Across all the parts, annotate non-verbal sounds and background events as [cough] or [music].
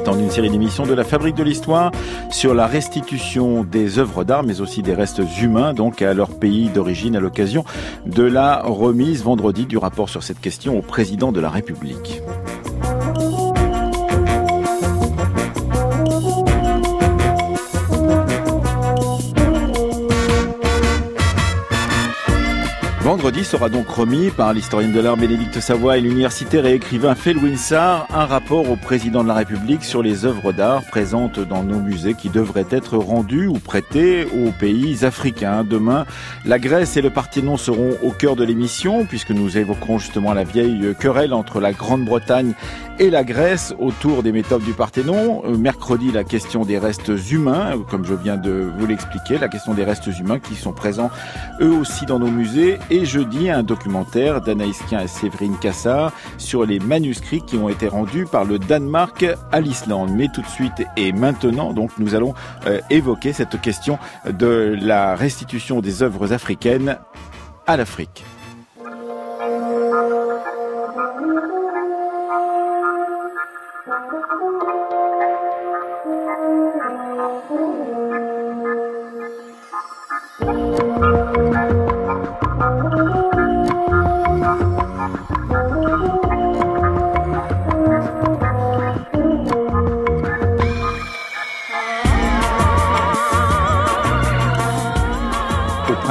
temps d'une série d'émissions de la Fabrique de l'Histoire sur la restitution des œuvres d'art, mais aussi des restes humains, donc à leur pays d'origine à l'occasion de la remise vendredi du rapport sur cette question au président de la République. Sera donc remis par l'historienne de l'art Bénédicte Savoie et l'universitaire et écrivain Phil Winsar un rapport au président de la République sur les œuvres d'art présentes dans nos musées qui devraient être rendues ou prêtées aux pays africains. Demain, la Grèce et le Parthénon seront au cœur de l'émission puisque nous évoquerons justement la vieille querelle entre la Grande-Bretagne et la Grèce autour des méthodes du Parthénon. Euh, mercredi, la question des restes humains, comme je viens de vous l'expliquer, la question des restes humains qui sont présents eux aussi dans nos musées. Et jeudi, un documentaire d'Anaïs Kien et Séverine Cassard sur les manuscrits qui ont été rendus par le Danemark à l'Islande. Mais tout de suite et maintenant, donc, nous allons euh, évoquer cette question de la restitution des œuvres africaines à l'Afrique.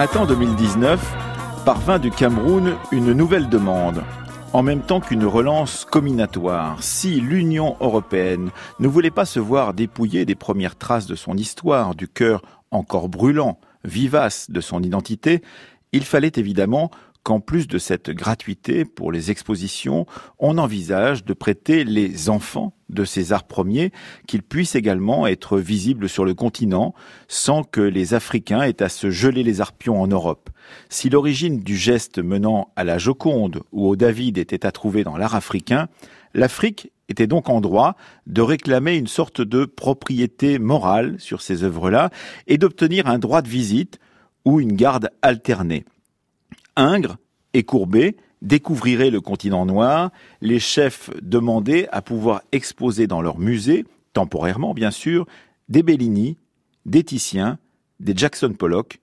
Printemps 2019, parvint du Cameroun une nouvelle demande. En même temps qu'une relance combinatoire, si l'Union européenne ne voulait pas se voir dépouiller des premières traces de son histoire, du cœur encore brûlant, vivace de son identité, il fallait évidemment qu'en plus de cette gratuité pour les expositions, on envisage de prêter les enfants de ces arts premiers, qu'ils puissent également être visibles sur le continent sans que les Africains aient à se geler les arpions en Europe. Si l'origine du geste menant à la Joconde ou au David était à trouver dans l'art africain, l'Afrique était donc en droit de réclamer une sorte de propriété morale sur ces œuvres-là et d'obtenir un droit de visite ou une garde alternée. Ingres et Courbet découvriraient le continent noir, les chefs demandaient à pouvoir exposer dans leur musée, temporairement bien sûr, des Bellini, des Titiens, des Jackson Pollock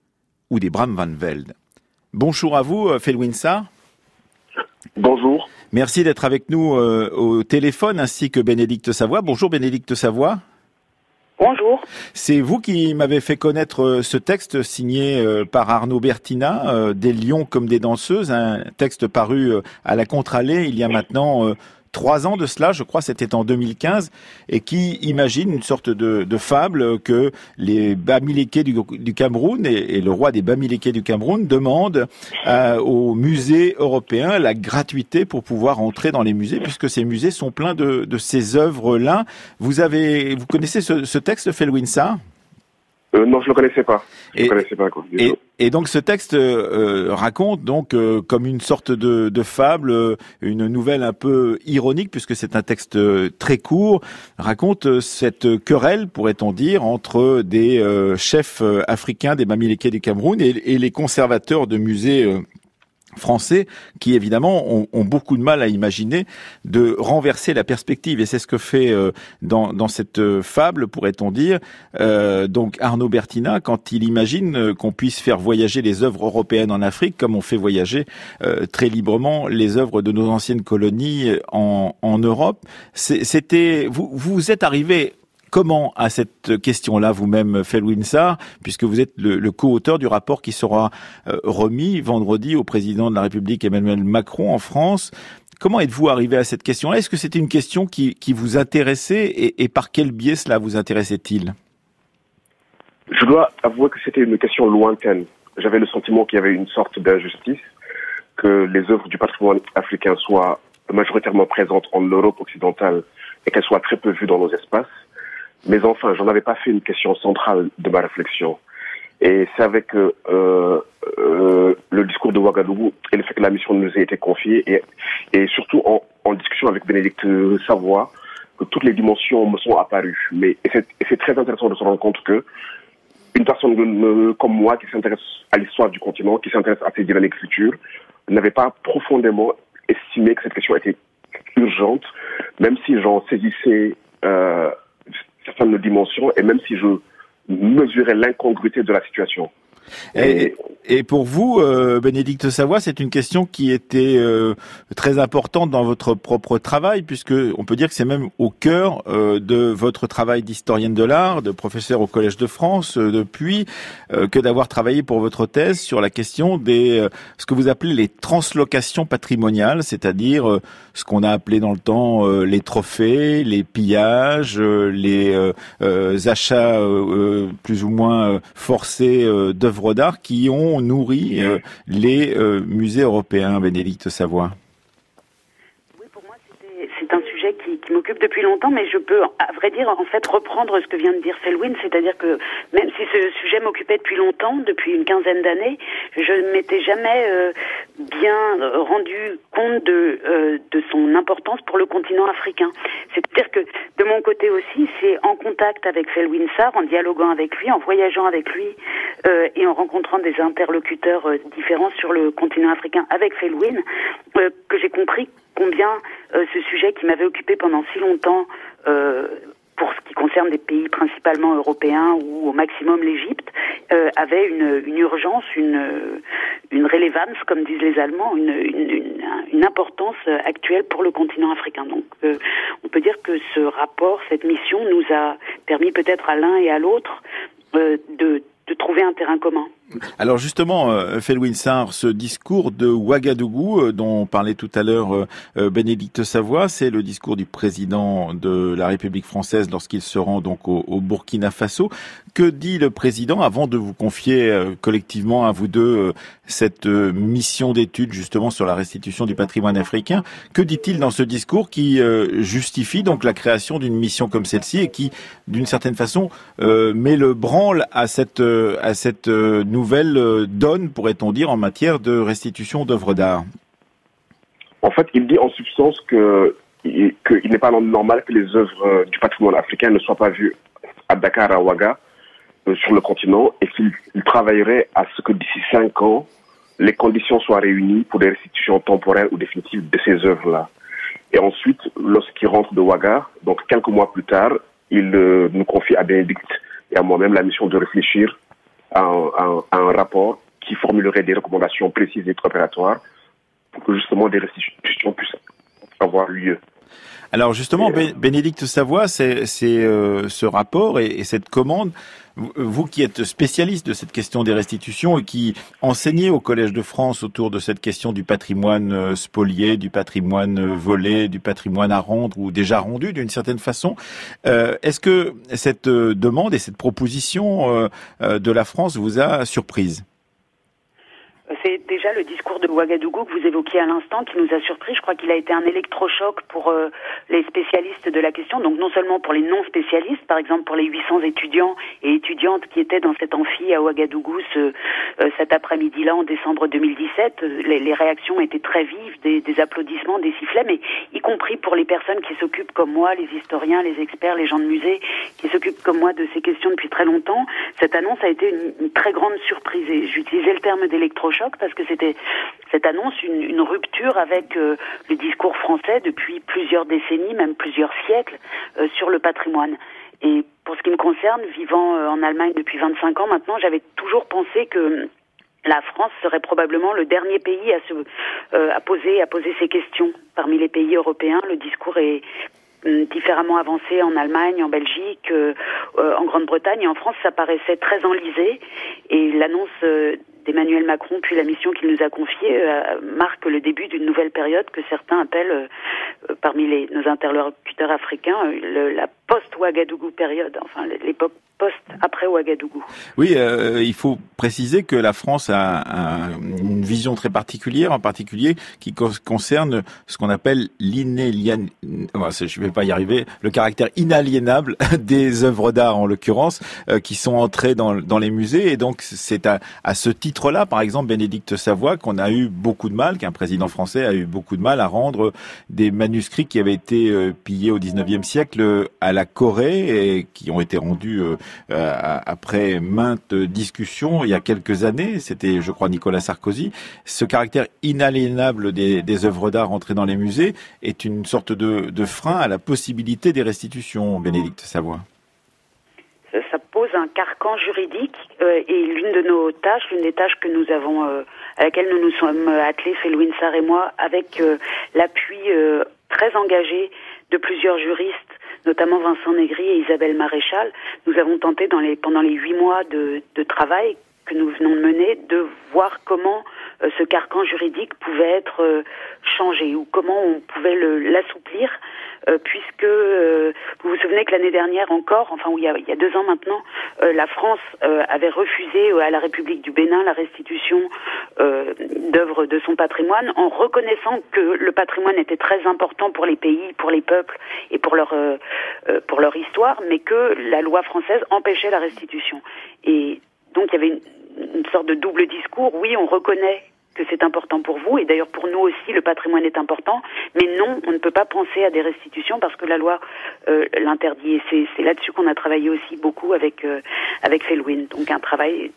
ou des Bram Van Velde. Bonjour à vous, euh, Felwinsar. Bonjour. Merci d'être avec nous euh, au téléphone ainsi que Bénédicte Savoie. Bonjour Bénédicte Savoie. Bonjour. C'est vous qui m'avez fait connaître euh, ce texte signé euh, par Arnaud Bertina, euh, Des lions comme des danseuses, un texte paru à la Contre-Allée il y a maintenant trois ans de cela, je crois c'était en 2015, et qui imagine une sorte de, fable que les Bamilékés du, Cameroun et, le roi des Bamilékés du Cameroun demandent euh, aux musées européens la gratuité pour pouvoir entrer dans les musées, puisque ces musées sont pleins de, ces œuvres-là. Vous avez, vous connaissez ce, ce texte, Felwinsa? Euh, non, je le connaissais pas. Je et, connaissais pas. Quoi, et, et, donc ce texte euh, raconte donc euh, comme une sorte de, de fable, euh, une nouvelle un peu ironique puisque c'est un texte très court, raconte cette querelle, pourrait-on dire, entre des chefs africains des Bamilékés du Cameroun et, et les conservateurs de musées français qui évidemment ont, beaucoup de mal à imaginer de renverser la perspective. Et c'est ce que fait euh, dans, dans, cette euh, fable pourrait-on dire euh, donc Arnaud Bertina quand il imagine qu'on puisse faire voyager les œuvres européennes en Afrique comme on fait voyager très librement les œuvres de nos anciennes colonies en, en Europe. C'était vous vous êtes arrivé comment à cette question-là vous-même, Felwinsar, puisque vous êtes le, co-auteur du rapport qui sera euh, remis vendredi au président de la République Emmanuel Macron en France. Comment êtes-vous arrivé à cette question-là? Est-ce que c'était une question qui, vous intéressait et, par quel biais cela vous intéressait-il? Je dois avouer que c'était une question lointaine. J'avais le sentiment qu'il y avait une sorte d'injustice, que les œuvres du patrimoine africain soient majoritairement présentes en Europe occidentale et qu'elles soient très peu vues dans nos espaces. Mais enfin, j'en avais pas fait une question centrale de ma réflexion. Et c'est avec euh, euh, le discours de Ouagadougou et le fait que la mission nous a été confiée, et, et surtout en, en, discussion avec Bénédicte Savoie, que toutes les dimensions me sont apparues. Mais c'est très intéressant de se rendre compte que une personne comme moi qui s'intéresse à l'histoire du continent, qui s'intéresse à ces dynamiques futures, n'avait pas profondément estimé que cette question était urgente, même si j'en saisissais euh, certaines dimensions et même si je mesurais l'incongruité de la situation. Et, et, pour vous, euh, Bénédicte Savoie, c'est une question qui était euh, très importante dans votre propre travail, puisque on peut dire que c'est même au cœur euh, de votre travail d'historienne de l'art, de professeur au Collège de France, depuis que d'avoir travaillé pour votre thèse sur la question des ce que vous appelez les translocations patrimoniales, c'est-à-dire ce qu'on a appelé dans le temps les trophées, les pillages, les achats plus ou moins forcés d'œuvres d'art qui ont nourri euh, les euh, musées européens, Bénédicte Savoie Oui, pour moi, c'est un sujet qui, m'occupe depuis longtemps, mais je peux, à vrai dire, en fait, reprendre ce que vient de dire Selwyn, c'est-à-dire que même si ce sujet m'occupait depuis longtemps, depuis une quinzaine d'années, je ne m'étais jamais euh, bien rendu compte de, de son importance pour le continent africain. C'est-à-dire que de mon côté aussi, c'est en contact avec Selwyn Sarr, en dialoguant avec lui, en voyageant avec lui, euh, et en rencontrant des interlocuteurs euh, différents sur le continent africain avec euh, que j'ai compris combien ce sujet qui m'avait occupé pendant si longtemps pour ce qui concerne des pays principalement européens ou au maximum l'Égypte, avait une, urgence, une, une relevance, comme disent les Allemands, une, importance actuelle pour le continent africain. Donc on peut dire que ce rapport, cette mission nous a permis peut-être à l'un et à l'autre de trouver un terrain commun. Alors justement, euh, Felwinsar, ce discours de Ouagadougou euh, dont parlait tout à l'heure euh, Bénédicte Savoie, c'est le discours du président de la République française lorsqu'il se rend donc au, Burkina Faso. Que dit le président avant de vous confier collectivement à vous deux cette mission d'étude justement sur la restitution du patrimoine africain? Que dit-il dans ce discours qui justifie donc la création d'une mission comme celle-ci et qui, d'une certaine façon, met le branle à cette à cette nouvelle euh, donne, pourrait-on dire, en matière de restitution d'œuvres d'art? En fait, il dit en substance que qu'il n'est pas normal que les œuvres euh, du patrimoine africain ne soient pas vues à Dakar, à Ouaga, euh, sur le continent, et qu'il travaillerait à ce que d'ici cinq ans, les conditions soient réunies pour des restitutions temporaires ou définitives de ces œuvres-là. Et ensuite, lorsqu'il rentre de Ouaga, donc quelques mois plus tard, il nous confie à Bénédicte et à moi-même la mission de réfléchir un, un, rapport qui formulerait des recommandations précises et préparatoires pour que justement des restitutions puissent avoir lieu. Alors justement, Bénédicte Savoie, c'est euh, ce rapport et, cette commande. Vous qui êtes spécialiste de cette question des restitutions et qui enseignez au Collège de France autour de cette question du patrimoine euh, spolié, du patrimoine euh, volé, du patrimoine à rendre ou déjà rendu d'une certaine façon, est-ce que cette demande et cette proposition de la France vous a surprise? C'est déjà le discours de Ouagadougou que vous évoquiez à l'instant qui nous a surpris. Je crois qu'il a été un électrochoc pour euh, les spécialistes de la question, donc non seulement pour les non-spécialistes, par exemple pour les 800 étudiants et étudiantes qui étaient dans cet amphi à Ouagadougou euh, cet après-midi-là en décembre 2017. Les, les, réactions étaient très vives, des, applaudissements, des sifflets, mais y compris pour les personnes qui s'occupent comme moi, les historiens, les experts, les gens de musée, qui s'occupent comme moi de ces questions depuis très longtemps. Cette annonce a été une, une très grande surprise. Et j'utilisais le terme d'électrochoc parce que c'était cette annonce une, une rupture avec euh, le discours français depuis plusieurs décennies, même plusieurs siècles, euh, sur le patrimoine. Et pour ce qui me concerne, vivant euh, en Allemagne depuis 25 ans maintenant, j'avais toujours pensé que la France serait probablement le dernier pays à se à poser à poser ces questions parmi les pays européens. Le discours est hum, différemment avancé en Allemagne, en Belgique, en Grande-Bretagne et en France, ça paraissait très enlisé. Et l'annonce d'Emmanuel Macron, puis la mission qu'il nous a confiée, euh, marque le début d'une nouvelle période que certains appellent, euh, euh, parmi les, nos interlocuteurs africains, la post-Ouagadougou période, enfin l'époque post après Ouagadougou. Oui, euh, il faut préciser que la France a, une vision très particulière, en particulier qui concerne ce qu'on appelle l'inaliénable, je vais pas y arriver, le caractère inaliénable [laughs] des œuvres d'art en l'occurrence, euh, qui sont entrées dans, les musées. Et donc c'est à, à, ce titre-là, par exemple, Bénédicte Savoie, qu'on a eu beaucoup de mal, qu'un président français a eu beaucoup de mal à rendre des manuscrits qui avaient été euh, pillés au 19e siècle à la Corée qui ont été rendus après maintes discussions il y a quelques années. C'était, je crois, Nicolas Sarkozy. Ce caractère inaliénable des, œuvres d'art entrées dans les musées est une sorte de, frein à la possibilité des restitutions, Bénédicte Savoie ça pose un carcan juridique euh, et l'une de nos tâches, l'une des tâches que nous avons, euh, à laquelle nous nous sommes attelés, Felwin Sarr et moi, avec euh, l'appui très engagé de plusieurs juristes, notamment Vincent Négri et Isabelle Maréchal, nous avons tenté dans les, pendant les huit mois de, de travail que nous venons de mener de voir comment ce carcan juridique pouvait être changé ou comment on pouvait l'assouplir euh, puisque euh, vous vous souvenez que l'année dernière encore, enfin il y a, il y a deux ans maintenant, euh, la France avait refusé à la République du Bénin la restitution d'œuvres de son patrimoine en reconnaissant que le patrimoine était très important pour les pays, pour les peuples et pour leur pour leur histoire, mais que la loi française empêchait la restitution. Et donc il y avait une, une sorte de double discours. Oui, on reconnaît que c'est important pour vous, et d'ailleurs pour nous aussi le patrimoine est important, mais non, on ne peut pas penser à des restitutions parce que la loi euh, l'interdit, et c'est là-dessus qu'on a travaillé aussi beaucoup avec, euh, avec Felwin, donc un travail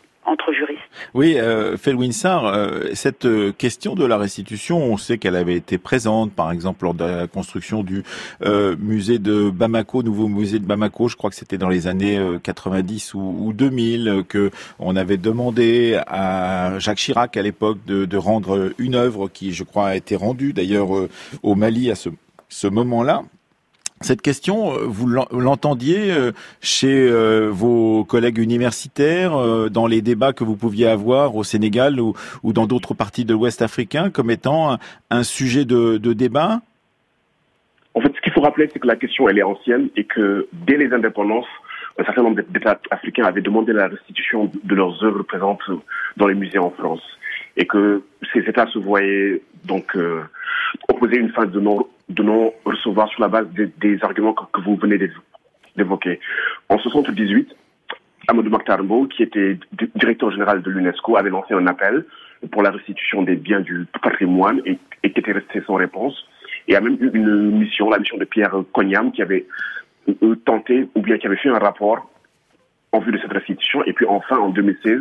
Oui, euh, Felwinsar, euh, cette euh, question de la restitution, on sait qu'elle avait été présente, par exemple, lors de la construction du euh, musée de Bamako, nouveau musée de Bamako, je crois que c'était dans les années 90 ou, ou, 2000, que on avait demandé à Jacques Chirac à l'époque de, rendre une œuvre qui, je crois, a été rendue d'ailleurs au Mali à ce, ce moment-là. Cette question, euh, vous l'entendiez euh, chez euh, vos collègues universitaires, dans les débats que vous pouviez avoir au Sénégal ou, dans d'autres parties de l'Ouest africain, comme étant un, sujet de, débat? En fait, ce qu'il faut rappeler, c'est que la question, elle est ancienne et que dès les indépendances, un certain nombre d'États africains avaient demandé la restitution de leurs œuvres présentes dans les musées en France. Et que ces États se voyaient donc opposer une fin de non de non recevoir sur la base des, arguments que, vous venez d'évoquer. En 78, Amadou Makhtarmbo, qui était directeur général de l'UNESCO, avait lancé un appel pour la restitution des biens du patrimoine et, qui était resté sans réponse. Et il y a même eu une mission, la mission de Pierre Cognam, qui avait euh, tenté, ou bien qui avait fait un rapport en vue de cette restitution. Et puis enfin, en 2016,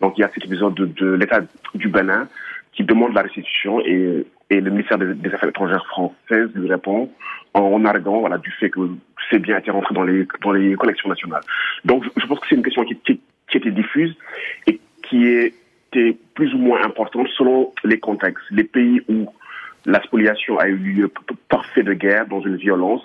donc il y a cet épisode de, de l'État du Bénin qui demande la restitution et et le ministère des, Affaires étrangères françaises lui répond en arguant voilà, du fait que c'est bien été rentré dans les, dans les collections nationales. Donc je, pense que c'est une question qui, qui, qui était diffuse et qui était plus ou moins importante selon les contextes. Les pays où la spoliation a eu lieu par fait de guerre, dans une violence,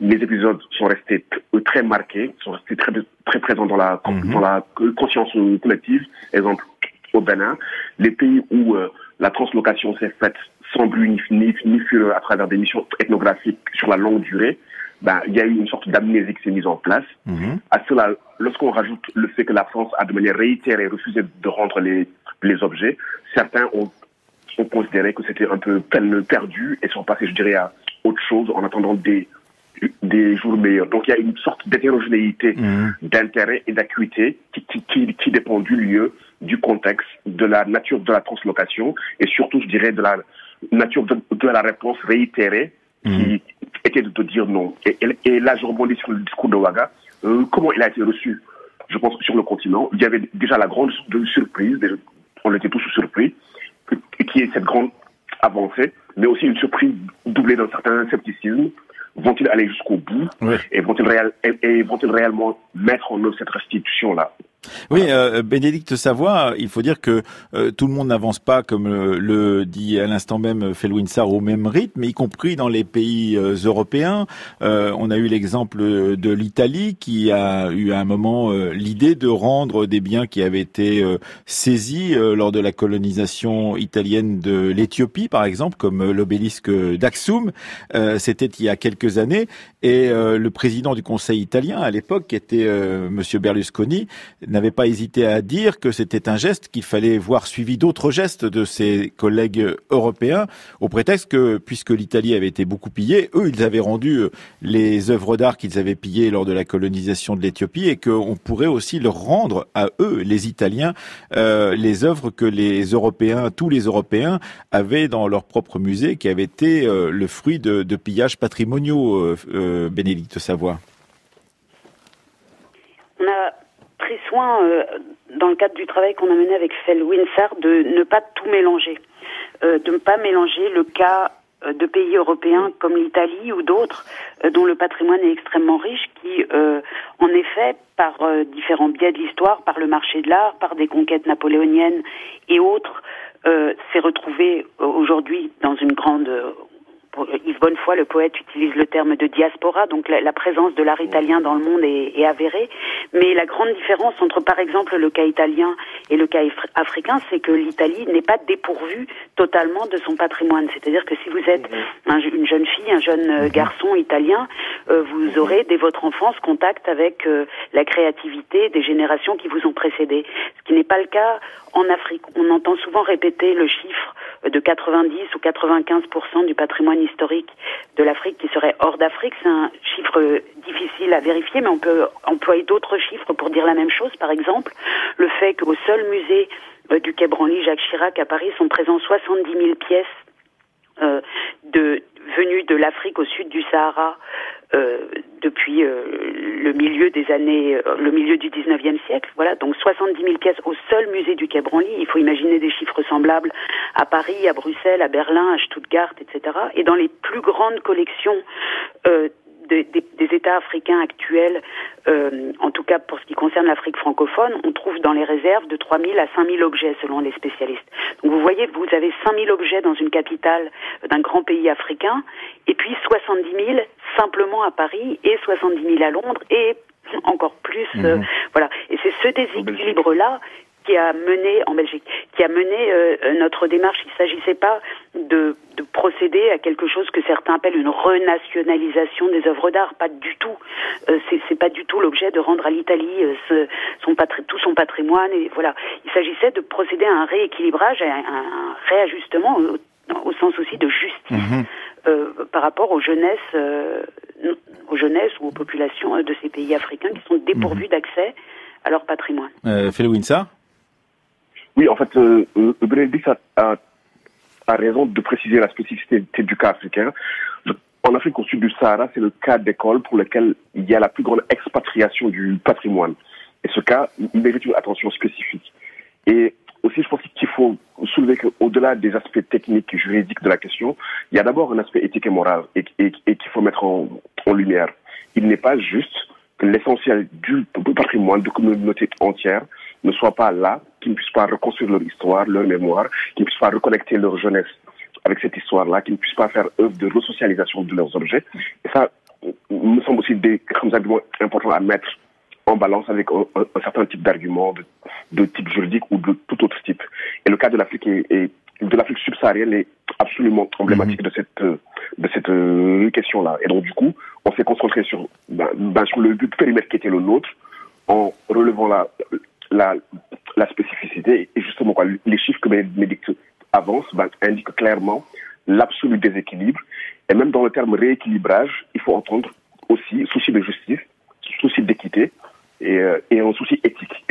les épisodes sont restés très marqués, sont restés très, très présents dans la, mhm. dans la conscience collective. Exemple, au Bénin, les pays où euh, la translocation s'est faite sans but ni, ni, ni à travers des missions ethnographiques sur la longue durée, ben, il y a eu une sorte d'amnésie qui s'est mise en place. Mhm. À cela, lorsqu'on rajoute le fait que la France a de manière réitérée refusé de rendre les, les objets, certains ont, ont considéré que c'était un peu peine perdue et sont passés, je dirais, à autre chose en attendant des, des jours meilleurs. Donc il y a une sorte d'hétérogénéité mhm. d'intérêt et d'acuité qui, qui, qui, qui, dépend du lieu, du contexte, de la nature de la translocation et surtout, je dirais, de la nature de, la réponse réitérée qui mhm. était de, dire non. Et, et, là, je rebondis sur le discours de Ouaga. Euh, comment il a été reçu, je pense, sur le continent? Il y avait déjà la grande surprise, on était tous surpris, qui est cette grande avancée, mais aussi une surprise doublée d'un certain scepticisme. Vont-ils aller jusqu'au bout? Et vont-ils réellement mettre en œuvre cette restitution-là? Oui, euh, Bénédicte Savoie, il faut dire que euh, tout le monde n'avance pas, comme euh, le, dit à l'instant même Felwinsar, au même rythme, y compris dans les pays européens. on a eu l'exemple de l'Italie qui a eu à un moment l'idée de rendre des biens qui avaient été saisis lors de la colonisation italienne de l'Éthiopie, par exemple, comme l'obélisque d'Axum. C'était il y a quelques années, et le président du Conseil italien à l'époque, qui était Monsieur Berlusconi, n'avait pas hésité à dire que c'était un geste qu'il fallait voir suivi d'autres gestes de ses collègues européens, au prétexte que, puisque l'Italie avait été beaucoup pillée, eux, ils avaient rendu euh, les œuvres d'art qu'ils avaient pillées lors de la colonisation de l'Éthiopie et qu'on pourrait aussi leur rendre à eux, les Italiens, euh, les œuvres que les Européens, tous les Européens, avaient dans leur propre musée, qui avaient été euh, le fruit de, de pillages patrimoniaux, Bénédicte Savoie. Pris soin, euh, dans le cadre du travail qu'on a mené avec Fel Winsar, de ne pas tout mélanger. Euh, de ne pas mélanger le cas euh, de pays européens comme l'Italie ou d'autres dont le patrimoine est extrêmement riche, qui, en effet, par différents biais de l'histoire, par le marché de l'art, par des conquêtes napoléoniennes et autres, s'est retrouvé aujourd'hui dans une grande Yves Bonnefoy, le poète, utilise le terme de diaspora, donc la, présence de l'art italien dans le monde est, est, avérée. Mais la grande différence entre, par exemple, le cas italien et le cas africain, c'est que l'Italie n'est pas dépourvue totalement de son patrimoine. C'est-à-dire que si vous êtes mhm. une jeune fille, un jeune euh, mhm. garçon italien, euh, vous mhm. aurez dès votre enfance contact avec euh, la créativité des générations qui vous ont précédé. Ce qui n'est pas le cas en Afrique. On entend souvent répéter le chiffre de 90 ou 95% du patrimoine historique de l'Afrique qui serait hors d'Afrique. C'est un chiffre difficile à vérifier, mais on peut employer d'autres chiffres pour dire la même chose. Par exemple, le fait qu'au seul musée euh, du Quai Branly Jacques Chirac à Paris sont présents 70 000 pièces euh, de, venues de l'Afrique au sud du Sahara euh, depuis euh, le milieu des années, le milieu du 19e siècle. Voilà, donc 70 000 pièces au seul musée du Quai Branly. Il faut imaginer des chiffres semblables à Paris, à Bruxelles, à Berlin, à Stuttgart, etc. Et dans les plus grandes collections des, des, États africains actuels, euh, en tout cas pour ce qui concerne l'Afrique francophone, on trouve dans les réserves de 3 000 à 5 000 objets selon les spécialistes. Donc vous voyez, vous avez 5 000 objets dans une capitale d'un grand pays africain, et puis 70 000 simplement à Paris, et 70 000 à Londres, et encore plus, euh, mhm. voilà. Et c'est ce déséquilibre-là qui a mené en Belgique, qui a mené euh, notre démarche. Il ne s'agissait pas de, de, procéder à quelque chose que certains appellent une renationalisation des œuvres d'art. Pas du tout. Euh, c'est pas du tout l'objet de rendre à l'Italie euh, son tout son patrimoine. Et voilà. Il s'agissait de procéder à un rééquilibrage, à un, réajustement au, sens aussi de justice mhm. euh, par rapport aux jeunesses, euh, aux jeunesses ou aux populations de ces pays africains qui sont dépourvus mhm. d'accès à leur patrimoine. Euh, Winsa oui, en fait, euh, euh Bénédicte a, raison de préciser la spécificité du cas africain. En Afrique au sud du Sahara, c'est le cas d'école pour lequel il y a la plus grande expatriation du patrimoine. Et ce cas, mérite une attention spécifique. Et aussi, je pense qu'il faut soulever qu'au-delà des aspects techniques et juridiques de la question, il y a d'abord un aspect éthique et moral et, et, qu'il faut mettre en, en lumière. Il n'est pas juste que l'essentiel du patrimoine de communauté entière ne soit pas là, qui ne puissent pas reconstruire leur histoire, leur mémoire, qui ne puissent pas reconnecter leur jeunesse avec cette histoire-là, qui ne puissent pas faire œuvre de resocialisation de leurs objets. Et ça me semble aussi des arguments importants à mettre en balance avec un, certain type d'arguments de, type juridique ou de tout autre type. Et le cas de l'Afrique et de l'Afrique subsaharienne est absolument emblématique de cette de cette euh, question-là. Et donc du coup, on s'est concentré sur ben, ben, sur le but périmètre qui était le nôtre, en relevant la la, la spécificité et justement les chiffres que Bénédicte avance ben, indiquent clairement l'absolu déséquilibre. Et même dans le terme rééquilibrage, il faut entendre aussi souci de justice, souci d'équité et, euh, et un souci éthique.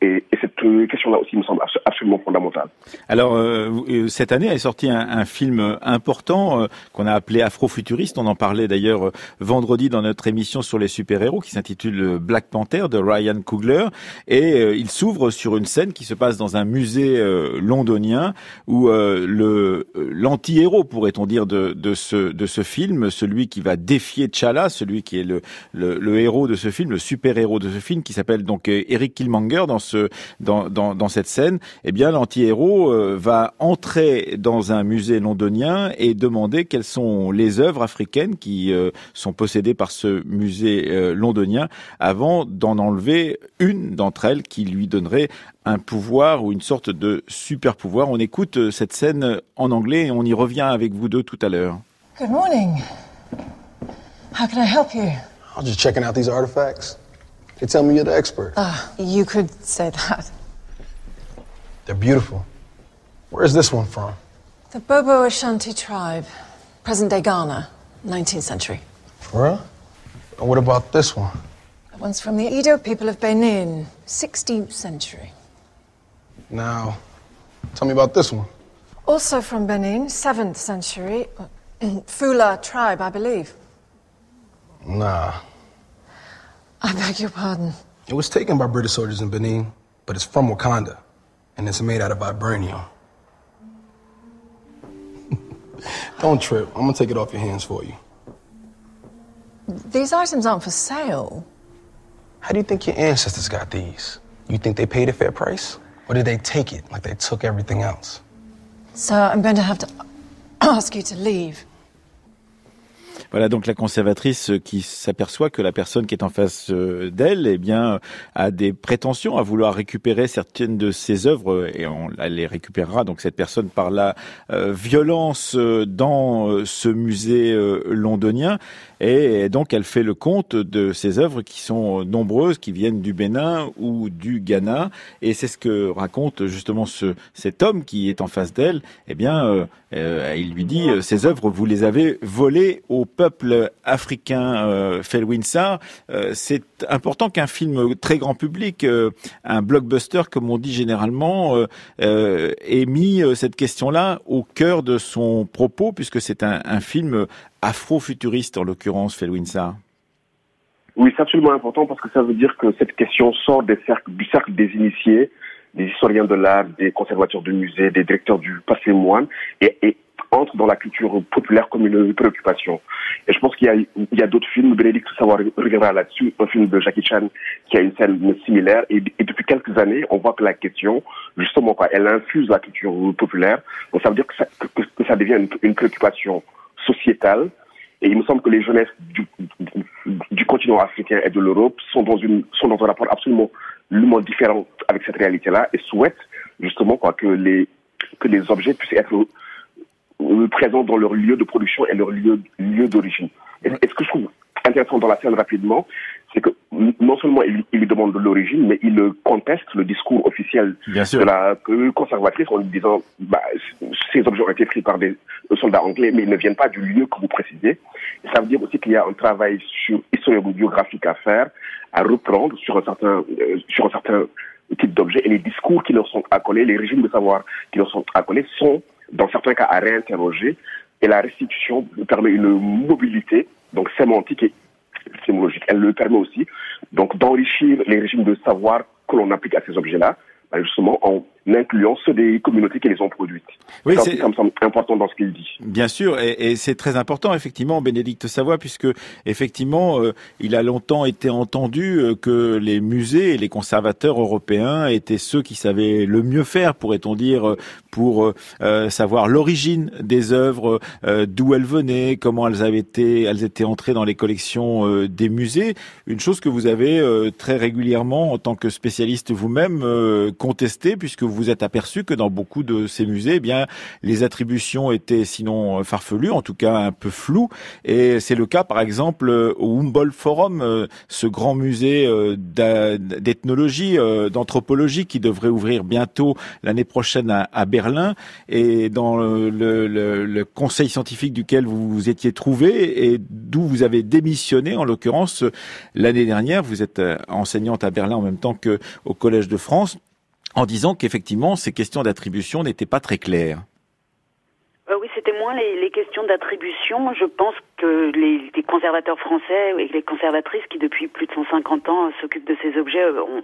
Et, et cette question-là aussi me semble absolument fondamentale. Alors, euh, euh, cette année est sorti un, un film important euh, qu'on a appelé Afrofuturiste. On en parlait d'ailleurs vendredi dans notre émission sur les super-héros qui s'intitule Black Panther de Ryan Coogler. Et il s'ouvre sur une scène qui se passe dans un musée londonien où le l'anti-héros, pourrait-on dire, de, de, ce, de ce film, celui qui va défier T'Challa, celui qui est le, le, le héros de ce film, le super-héros de ce film, qui s'appelle donc Eric Killmonger dans ce dans, dans, dans cette scène, eh bien l'anti-héros euh, va entrer dans un musée londonien et demander quelles sont les œuvres africaines qui euh, sont possédées par ce musée euh, londonien avant d'en enlever une d'entre elles qui lui donnerait un pouvoir ou une sorte de super pouvoir. On écoute cette scène en anglais et on y revient avec vous deux tout à l'heure. Good morning. How can I help you? I'm just checking out these artifacts. They tell me you're the expert. Ah, uh, you could say that. They're beautiful. Where's this one from? The Bobo Ashanti tribe, present day Ghana, 19th century. For real? And what about this one? That one's from the Edo people of Benin, 16th century. Now, tell me about this one. Also from Benin, 7th century. [clears throat] Fula tribe, I believe. Nah, I beg your pardon. It was taken by British soldiers in Benin, but it's from Wakanda, and it's made out of vibranium. [laughs] Don't trip. I'm gonna take it off your hands for you. These items aren't for sale. How do you think your ancestors got these? You think they paid a fair price? Or did they take it like they took everything else? So I'm going to have to [clears throat] ask you to leave. Voilà donc la conservatrice qui s'aperçoit que la personne qui est en face euh, d'elle, eh bien, a des prétentions à vouloir récupérer certaines de ses œuvres et on elle les récupérera. Donc cette personne par la euh, violence euh, dans ce musée londonien et donc elle fait le compte de ses œuvres qui sont nombreuses, qui viennent du Bénin ou du Ghana et c'est ce que raconte justement ce, cet homme qui est en face d'elle. Eh bien, il lui dit ces œuvres vous les avez volées au peuple africain euh, Felwinsa, euh, c'est important qu'un film très grand public, euh, un blockbuster comme on dit généralement, ait mis cette question-là au cœur de son propos, puisque c'est un, un, film afro-futuriste en l'occurrence, Felwinsa. Oui, c'est absolument important parce que ça veut dire que cette question sort des cercles, du cercle des initiés, des historiens de l'art, des conservateurs de musées, des directeurs du patrimoine, et, et entre dans la culture populaire comme une préoccupation. Et je pense qu'il y a, a d'autres films, Bénédicte Savoir reviendra là-dessus, un film de Jackie Chan qui a une scène similaire. Et, depuis quelques années, on voit que la question, justement, quoi, elle infuse la culture populaire. Donc ça veut dire que ça, devient une, préoccupation sociétale. Et il me semble que les jeunesses du, continent africain et de l'Europe sont dans sont dans un rapport absolument différent avec cette réalité-là et souhaitent justement quoi que les que les objets puissent être présents dans leur lieu de production et leur lieu, lieu d'origine. Et, et, ce que je trouve intéressant dans la scène rapidement, c'est que non seulement il, il demande de l'origine, mais il conteste le discours officiel de la conservatrice en lui disant bah, ces objets ont été pris par des soldats anglais, mais ils ne viennent pas du lieu que vous précisez. Ça veut dire aussi qu'il y a un travail sur historiographique à faire, à reprendre sur un certain, euh, sur un certain type d'objets et les discours qui leur sont accolés, les régimes de savoir qui leur sont accolés sont dans certains cas à réinterroger et la restitution permet une mobilité donc sémantique et sémologique. Elle le permet aussi donc d'enrichir les régimes de savoir que l'on applique à ces objets-là, justement en incluant ceux des communautés qui les ont produites. Oui, c'est ça important dans ce qu'il dit. Bien sûr, et, et c'est très important effectivement, Bénédicte Savoie, puisque effectivement, euh, il a longtemps été entendu euh, que les musées et les conservateurs européens étaient ceux qui savaient le mieux faire, pourrait-on dire, euh, pour euh, savoir l'origine des œuvres, euh, d'où elles venaient, comment elles avaient été, elles étaient entrées dans les collections euh, des musées. Une chose que vous avez très régulièrement, en tant que spécialiste vous-même, contesté, puisque vous vous êtes aperçu que dans beaucoup de ces musées, eh bien, les attributions étaient sinon farfelues, en tout cas un peu floues. Et c'est le cas, par exemple, au Humboldt Forum, ce grand musée d'ethnologie, d'anthropologie, qui devrait ouvrir bientôt l'année prochaine à, Berlin et dans le, le, conseil scientifique duquel vous vous étiez trouvé et d'où vous avez démissionné en l'occurrence l'année dernière. Vous êtes euh, enseignante à Berlin en même temps qu'au Collège de France en disant qu'effectivement ces questions d'attribution n'étaient pas très claires. Euh, moins les, questions d'attribution. Je pense que les, conservateurs français et les conservatrices qui depuis plus de 150 ans s'occupent de ces objets euh, ont,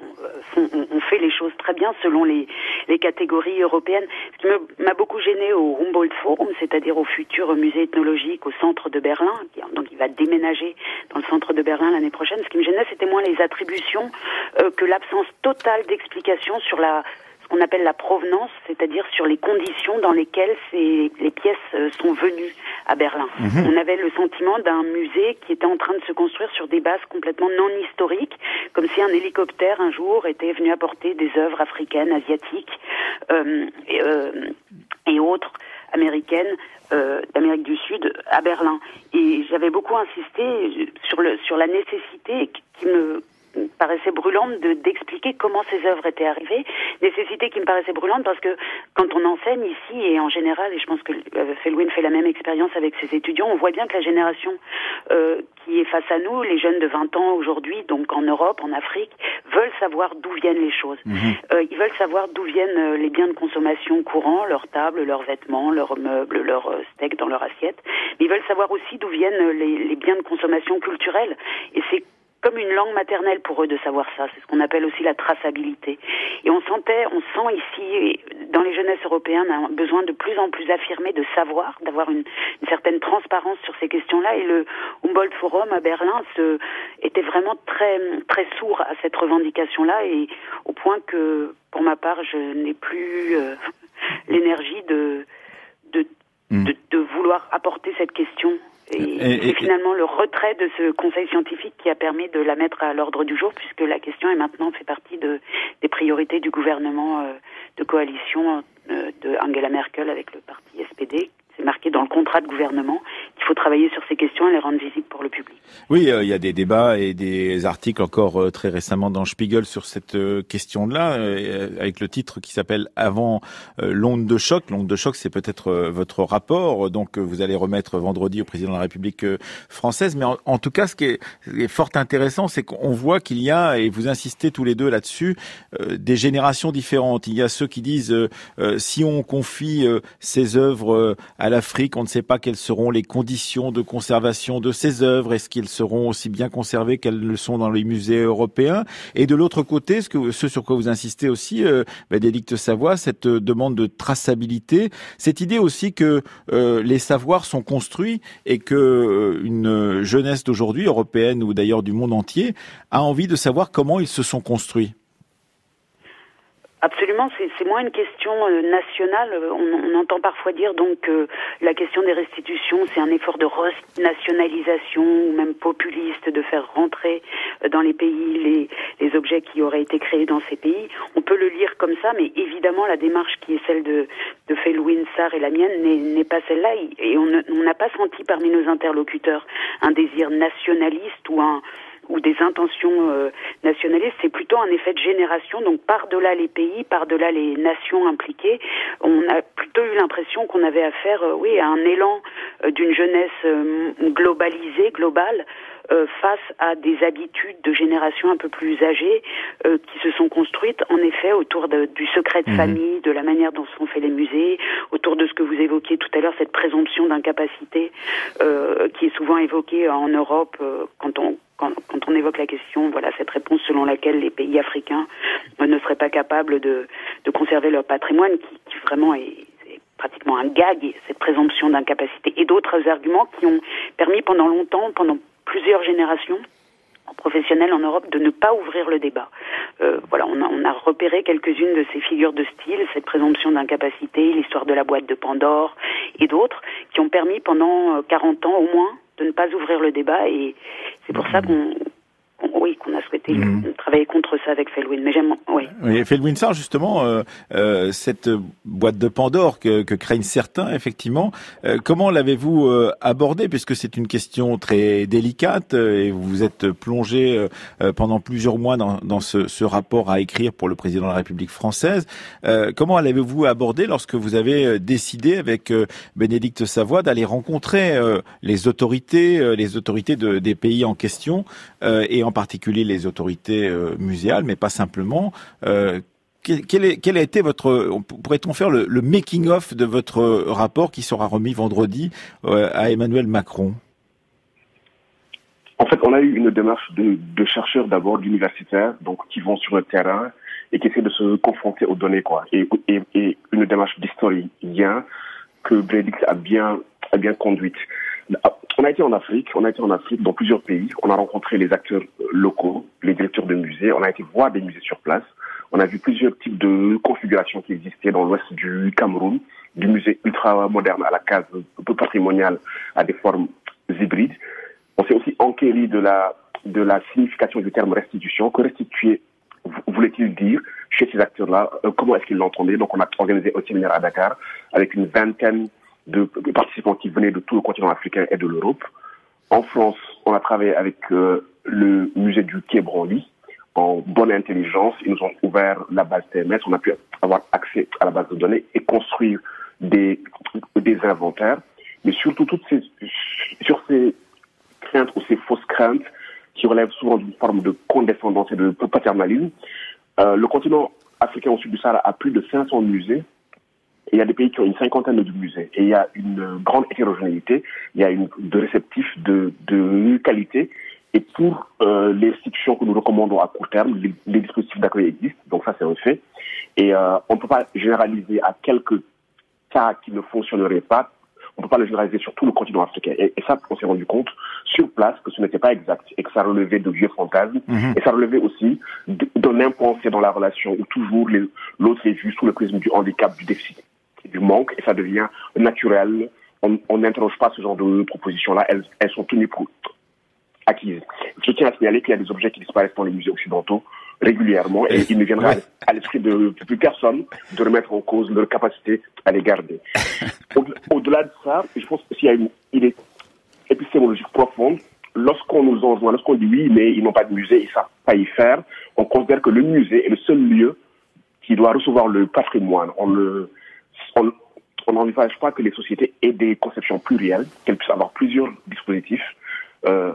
font, ont, fait les choses très bien selon les, les catégories européennes. Ce qui m'a beaucoup gêné au Humboldt Forum, c'est-à-dire au futur musée ethnologique au centre de Berlin, donc il va déménager dans le centre de Berlin l'année prochaine. Ce qui me gênait, c'était moins les attributions euh, que l'absence totale d'explications sur la qu'on appelle la provenance, c'est-à-dire sur les conditions dans lesquelles ces, les pièces euh, sont venues à Berlin. Mmh. On avait le sentiment d'un musée qui était en train de se construire sur des bases complètement non historiques, comme si un hélicoptère un jour était venu apporter des œuvres africaines, asiatiques euh, et, euh, et autres américaines euh, d'Amérique du Sud à Berlin. Et j'avais beaucoup insisté sur, le, sur la nécessité qui me paraissait brûlante de d'expliquer comment ces œuvres étaient arrivées, nécessité qui me paraissait brûlante parce que quand on enseigne ici et en général, et je pense que euh, Felwin fait la même expérience avec ses étudiants, on voit bien que la génération euh, qui est face à nous, les jeunes de 20 ans aujourd'hui, donc en Europe, en Afrique, veulent savoir d'où viennent les choses. Mmh. Euh, ils veulent savoir d'où viennent euh, les biens de consommation courants, leurs tables, leurs vêtements, leurs meubles, leurs euh, steaks dans leur assiette. Mais ils veulent savoir aussi d'où viennent les, les biens de consommation culturelle. Et c'est comme une langue maternelle pour eux de savoir ça. C'est ce qu'on appelle aussi la traçabilité. Et on sentait, on sent ici, dans les jeunesses européennes, un besoin de plus en plus affirmé de savoir, d'avoir une, une, certaine transparence sur ces questions-là. Et le Humboldt Forum à Berlin se, était vraiment très, très sourd à cette revendication-là, et au point que, pour ma part, je n'ai plus euh, [laughs] l'énergie de, de, mm. de, de vouloir apporter cette question c'est finalement le retrait de ce conseil scientifique qui a permis de la mettre à l'ordre du jour, puisque la question est maintenant fait partie de, des priorités du gouvernement euh, de coalition euh, de Angela Merkel avec le parti SPD, marqué dans le contrat de gouvernement qu'il faut travailler sur ces questions et les rendre visibles pour le public. Oui, euh, il y a des débats et des articles encore euh, très récemment dans Spiegel sur cette euh, question-là, avec le titre qui s'appelle Avant l'onde de choc. L'onde de choc, c'est peut-être votre rapport, donc vous allez remettre vendredi au président de la République française. Mais en, tout cas, ce qui est, fort intéressant, c'est qu'on voit qu'il y a, et vous insistez tous les deux là-dessus, des générations différentes. Il y a ceux qui disent si on confie ces œuvres à l'Afrique. On ne sait pas quelles seront les conditions de conservation de ces œuvres. Est-ce qu'elles seront aussi bien conservées qu'elles le sont dans les musées européens? Et de l'autre côté, ce, sur quoi vous insistez aussi, euh, Bénédicte Savoie, cette euh, demande de traçabilité, cette idée aussi que euh, les savoirs sont construits et que euh, une jeunesse d'aujourd'hui, européenne ou d'ailleurs du monde entier, a envie de savoir comment ils se sont construits. Absolument, c'est moins une question euh, nationale. On, on, entend parfois dire donc que la question des restitutions, c'est un effort de nationalisation ou même populiste de faire rentrer euh, dans les pays les, les, objets qui auraient été créés dans ces pays. On peut le lire comme ça, mais évidemment la démarche qui est celle de, de Sarr et la mienne n'est pas celle-là. Et on n'a pas senti parmi nos interlocuteurs un désir nationaliste ou un ou des intentions euh, nationalistes, c'est plutôt un effet de génération. Donc par-delà les pays, par-delà les nations impliquées, on a plutôt eu l'impression qu'on avait affaire, euh, oui, à un élan euh, d'une jeunesse globalisée, globale, face à des habitudes de générations un peu plus âgées qui se sont construites en effet autour de, du secret de mmh. famille, de la manière dont sont faits les musées, autour de ce que vous évoquiez tout à l'heure, cette présomption d'incapacité qui est souvent évoquée en Europe quand on quand, on évoque la question, voilà cette réponse selon laquelle les pays africains ne seraient pas capables de, conserver leur patrimoine, qui, vraiment est, pratiquement un gag, cette présomption d'incapacité, et d'autres arguments qui ont permis pendant longtemps, pendant plusieurs générations, professionnels en Europe de ne pas ouvrir le débat. Euh, voilà, on a, repéré quelques-unes de ces figures de style, cette présomption d'incapacité, l'histoire de la boîte de Pandore et d'autres, qui ont permis pendant 40 ans au moins de ne pas ouvrir le débat et c'est pour ça qu'on oui, qu'on a souhaité mhm. travailler contre ça avec Felwin. Mais j'aime, oui. oui Felwin Sarr, justement, euh, euh, cette boîte de Pandore que, que craignent certains, effectivement, euh, comment l'avez-vous euh, abordée Puisque c'est une question très délicate et vous vous êtes plongé pendant plusieurs mois dans, dans ce, ce, rapport à écrire pour le président de la République française. comment l'avez-vous abordé lorsque vous avez décidé avec Bénédicte Savoie d'aller rencontrer les autorités, les autorités de, des pays en question et en particulier les autorités euh, muséales, mais pas simplement. Euh, quel, a été votre, pourrait-on faire le, making-of de votre rapport qui sera remis vendredi euh, à Emmanuel Macron? En fait, on a eu une démarche de, chercheurs d'abord, d'universitaires, donc qui vont sur le terrain et qui essaient de se confronter aux données, quoi. Et, une démarche d'historien que Bredix a bien, a bien conduite. On a été en Afrique, on a été en Afrique dans plusieurs pays, on a rencontré les acteurs locaux, les directeurs de musées, on a été voir des musées sur place, on a vu plusieurs types de configurations qui existaient dans l'ouest du Cameroun, du musée ultra moderne à la case peu patrimoniale à des formes hybrides. On s'est aussi enquéri de la, de la signification du terme restitution, que restituer voulait-il dire chez ces acteurs-là, euh, comment est-ce qu'ils l'entendaient? Donc on a organisé un séminaire à Dakar avec une vingtaine de participants qui venaient de tout le continent africain et de l'Europe. En France, on a travaillé avec euh, le musée du Quai Branly en bonne intelligence. Ils nous ont ouvert la base TMS. On a pu avoir accès à la base de données et construire des, des inventaires. Mais surtout, toutes ces, sur ces craintes ou ces fausses craintes qui relèvent souvent d'une forme de condescendance et de paternalisme, euh, le continent africain au sud du Sahara a plus de 500 musées il y a des pays qui ont une cinquantaine de musées. Et il y a une grande hétérogénéité. Il y a une, de réceptifs de, de qualité Et pour euh, les institutions que nous recommandons à court terme, les, les dispositifs d'accueil existent, donc ça c'est un fait. Et euh, on ne peut pas généraliser à quelques cas qui ne fonctionneraient pas. On ne peut pas le généraliser sur tout le continent africain. Et, et ça, on s'est rendu compte sur place que ce n'était pas exact et que ça relevait de vieux fantasmes. Et ça relevait aussi d'un impensé dans la relation où toujours l'autre est vu sous le prisme du handicap, du déficit, et du manque, et ça devient naturel. On n'interroge pas ce genre de propositions-là. Elles, elles sont tenues pour acquises. Je tiens à signaler qu'il y a des objets qui disparaissent dans les musées occidentaux régulièrement et il ne viendra Ouais. à l'esprit de, plus personne de remettre en cause leur capacité à les garder. [laughs] Au- Au-delà de ça, je pense qu'il y a une idée épistémologique profonde. Lorsqu'on nous enjoint, lorsqu'on dit oui, mais ils n'ont pas de musée, ils ne savent pas y faire, on considère que le musée est le seul lieu qui doit recevoir le patrimoine. On on, on n'envisage pas que les sociétés aient des conceptions plurielles, qu'elles puissent avoir plusieurs dispositifs, euh,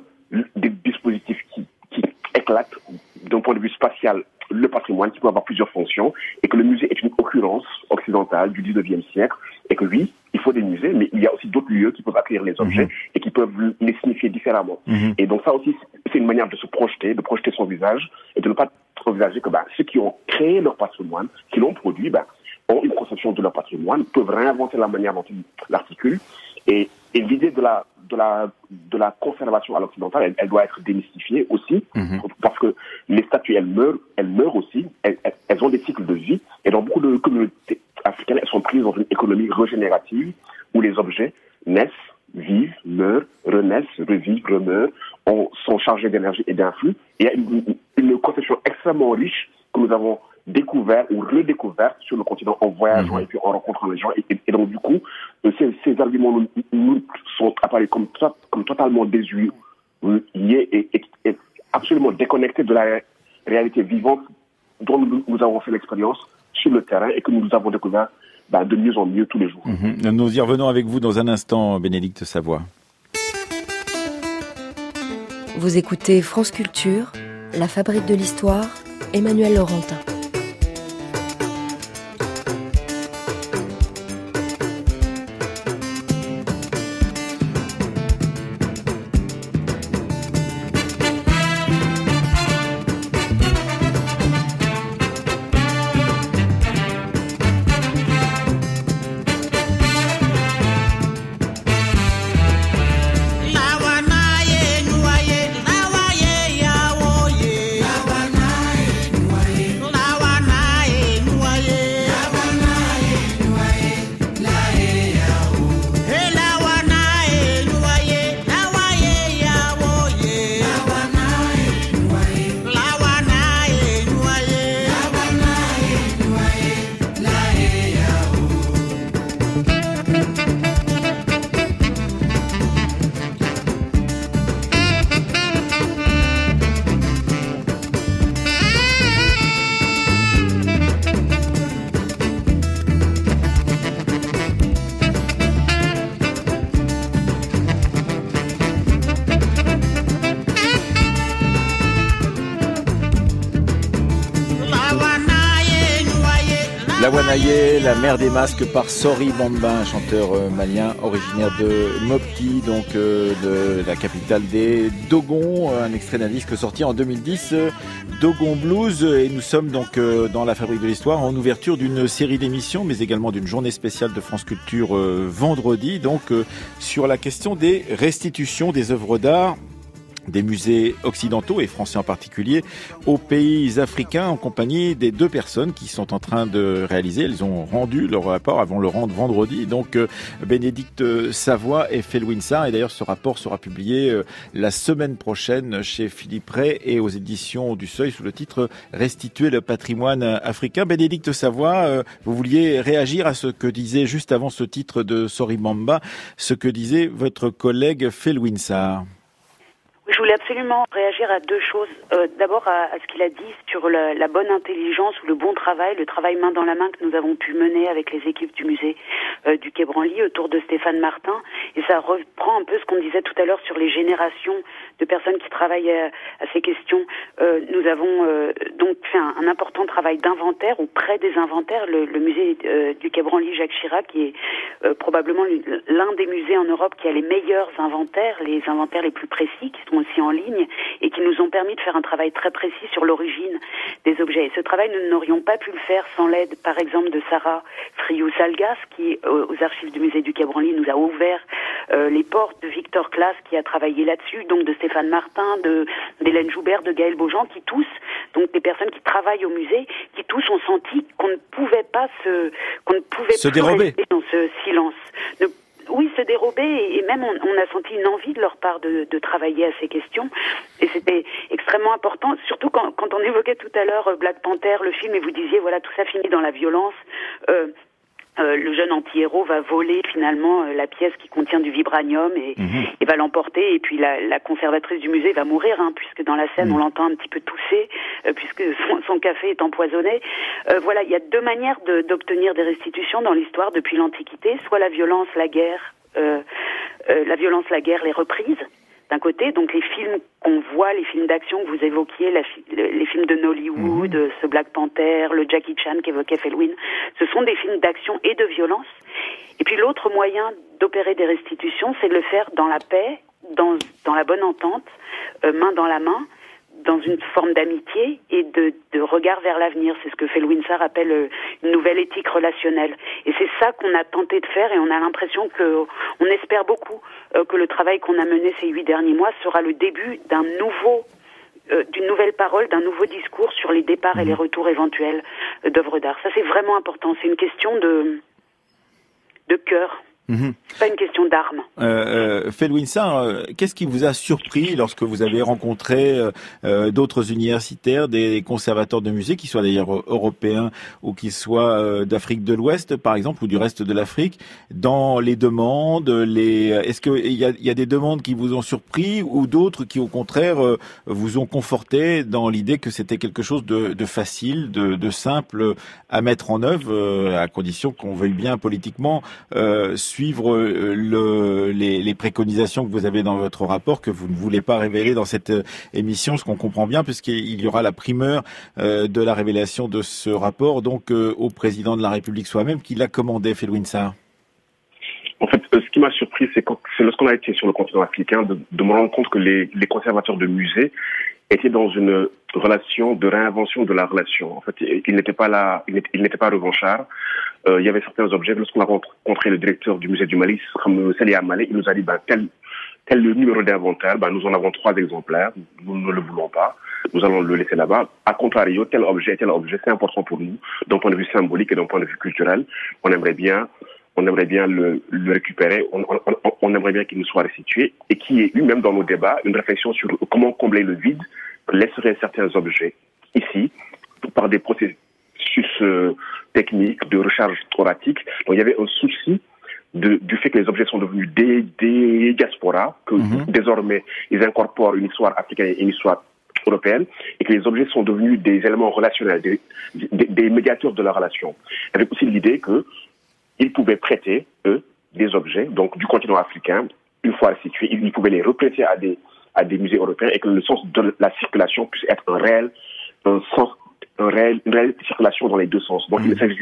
des dispositifs qui, qui éclatent d'un point de vue spatial le patrimoine, qui peut avoir plusieurs fonctions, et que le musée est une occurrence occidentale du 19e siècle, et que oui, il faut des musées, mais il y a aussi d'autres lieux qui peuvent accueillir les objets et qui peuvent les signifier différemment. Et donc ça aussi, c'est une manière de se projeter, de projeter son visage, et de ne pas envisager que bah, ceux qui ont créé leur patrimoine, qui l'ont produit, bah, ont une conception de leur patrimoine, peuvent réinventer la manière dont ils l'articulent. Et, et l'idée de la, de, la, de la conservation à l'occidental, elle, elle doit être démystifiée aussi, parce que les statues, elles meurent, elles meurent aussi, elles, ont des cycles de vie, et dans beaucoup de communautés africaines, elles sont prises dans une économie régénérative, où les objets naissent, vivent, meurent, renaissent, revivent, remeurent, ont, sont chargés d'énergie et d'influx. Il y a une conception extrêmement riche que nous avons découvert ou redécouvert sur le continent en voyageant et puis en rencontrant les gens. Et, et- et donc, du coup, euh, ces, ces arguments nous, nous sont apparus comme, to- comme totalement désuets euh, liés et, et- et absolument déconnectés de la réalité vivante dont nous, nous avons fait l'expérience sur le terrain et que nous avons découvert bah, de mieux en mieux tous les jours. Mhm. Nous y revenons avec vous dans un instant, Bénédicte Savoie. Vous écoutez France Culture, La Fabrique de l'Histoire, Emmanuel Laurentin. La mère des masques par Sori Bamba, un chanteur euh, malien originaire de Mopti, donc euh, de la capitale des Dogons, un extrait d'un disque sorti en 2010, euh, Dogon Blues, et nous sommes donc euh, dans la fabrique de l'histoire en ouverture d'une série d'émissions, mais également d'une journée spéciale de France Culture euh, vendredi, donc euh, sur la question des restitutions des œuvres d'art des musées occidentaux et français en particulier aux pays africains en compagnie des deux personnes qui sont en train de réaliser. Elles ont rendu leur rapport avant le rendre vendredi. Donc euh, Bénédicte Savoie et Felwin Sarr. Et d'ailleurs ce rapport sera publié euh, la semaine prochaine chez Philippe Ray et aux éditions du Seuil sous le titre Restituer le patrimoine africain. Bénédicte Savoie, euh, vous vouliez réagir à ce que disait juste avant ce titre de Sorimamba, ce que disait votre collègue Felwin Sarr. Oui, Je voulais absolument réagir à deux choses. Euh, D'abord à, ce qu'il a dit sur la, bonne intelligence ou le bon travail, le travail main dans la main que nous avons pu mener avec les équipes du musée euh, du Quai Branly autour de Stéphane Martin. Et ça reprend un peu ce qu'on disait tout à l'heure sur les générations de personnes qui travaillent à, ces questions. Euh, nous avons donc fait un, important travail d'inventaire ou près des inventaires. Le, musée du Quai Branly Jacques Chirac, qui est probablement l'un des musées en Europe qui a les meilleurs inventaires, les inventaires les plus précis, sont aussi en ligne et qui nous ont permis de faire un travail très précis sur l'origine des objets. Et ce travail, nous n'aurions pas pu le faire sans l'aide, par exemple, de Sarah Friou-Salgas, qui, euh, aux archives du musée du Quai Branly, nous a ouvert euh, les portes de Victor Class, qui a travaillé là-dessus, donc de Stéphane Martin, de d'Hélène Joubert, de Gaël Beaujean, qui tous, donc des personnes qui travaillent au musée, qui tous ont senti qu'on ne pouvait pas se, qu'on ne pouvait se dérober. dans ce silence. Ne- oui, se dérober et même on, a senti une envie de leur part de, de travailler à ces questions et c'était extrêmement important, surtout quand, quand on évoquait tout à l'heure euh, Black Panther, le film, et vous disiez voilà tout ça finit dans la violence. Euh, euh, le jeune anti-héros va voler finalement euh, la pièce qui contient du vibranium et, et va l'emporter. Et puis la, la conservatrice du musée va mourir, hein, puisque dans la scène on l'entend un petit peu tousser, euh, puisque [laughs] son, son café est empoisonné. Euh, voilà, il y a deux manières de- d'obtenir des restitutions dans l'histoire depuis l'Antiquité, soit la violence, la guerre, euh, euh, la violence, la guerre, les reprises. D'un côté, donc les films qu'on voit, les films d'action que vous évoquiez, la les films de Nollywood, euh, ce Black Panther, le Jackie Chan qu'évoquait Felwin, ce sont des films d'action et de violence. Et puis l'autre moyen d'opérer des restitutions, c'est de le faire dans la paix, dans, dans la bonne entente, euh, main dans la main, dans une forme d'amitié et de, de regard vers l'avenir. C'est ce que Felwin Sarr appelle euh, une nouvelle éthique relationnelle. Et c'est ça qu'on a tenté de faire et on a l'impression que, on espère beaucoup euh, que le travail qu'on a mené ces huit derniers mois sera le début d'un nouveau euh, d'une nouvelle parole, d'un nouveau discours sur les départs et les retours éventuels euh, d'œuvres d'art. Ça, c'est vraiment important. C'est une question de, de cœur. Mhm. C'est pas une question d'armes. Euh, euh, euh, qu'est-ce qui vous a surpris lorsque vous avez rencontré euh, euh, d'autres universitaires, des conservateurs de musées, qui soient d'ailleurs européens ou qui soient euh, d'Afrique de l'Ouest, par exemple, ou du reste de l'Afrique, dans les demandes, les est-ce qu'il y a, il y a des demandes qui vous ont surpris ou d'autres qui, au contraire, vous ont conforté dans l'idée que c'était quelque chose de, de facile, de, de simple à mettre en œuvre, à condition qu'on veuille bien politiquement euh, suivre euh, le, les, préconisations que vous avez dans votre rapport, que vous ne voulez pas révéler dans cette euh, émission, ce qu'on comprend bien, puisqu'il y aura la primeur euh, de la révélation de ce rapport, donc au président de la République soi-même, qui l'a commandé, Felwin Sarr. En fait, ce qui m'a surpris, c'est lorsqu'on a été sur le continent africain de, me rendre compte que les conservateurs de musées étaient dans une relation de réinvention de la relation. En fait, ils n'étaient pas là, ils n'étaient pas revanchards. Euh, il y avait certains objets. Lorsqu'on a rencontré le directeur du musée du Mali, comme Sali Amalé, il nous a dit, ben, tel, tel numéro d'inventaire, ben, nous en avons trois exemplaires. Nous ne le voulons pas. Nous allons le laisser là-bas. A contrario, tel objet, tel objet, c'est important pour nous, d'un point de vue symbolique et d'un point de vue culturel. On aimerait bien on aimerait bien le, le récupérer, on, on, on- on aimerait bien qu'il nous soit restitué et qu'il y ait eu, même dans nos débats, une réflexion sur comment combler le vide que laisseraient certains objets ici par des processus euh, techniques de recharge thoratique. Donc il y avait un souci de, du fait que les objets sont devenus des, des diasporas, que Mhm. désormais ils incorporent une histoire africaine et une histoire européenne, et que les objets sont devenus des éléments relationnels, des, des, des médiateurs de la relation. Avec aussi l'idée que ils pouvaient prêter, eux, des objets, donc du continent africain, une fois restitués, ils ils pouvaient les reprêter à des, à des musées européens et que le sens de la circulation puisse être un réel, un sens, un réel, une réelle circulation dans les deux sens. Donc, il ne s'agit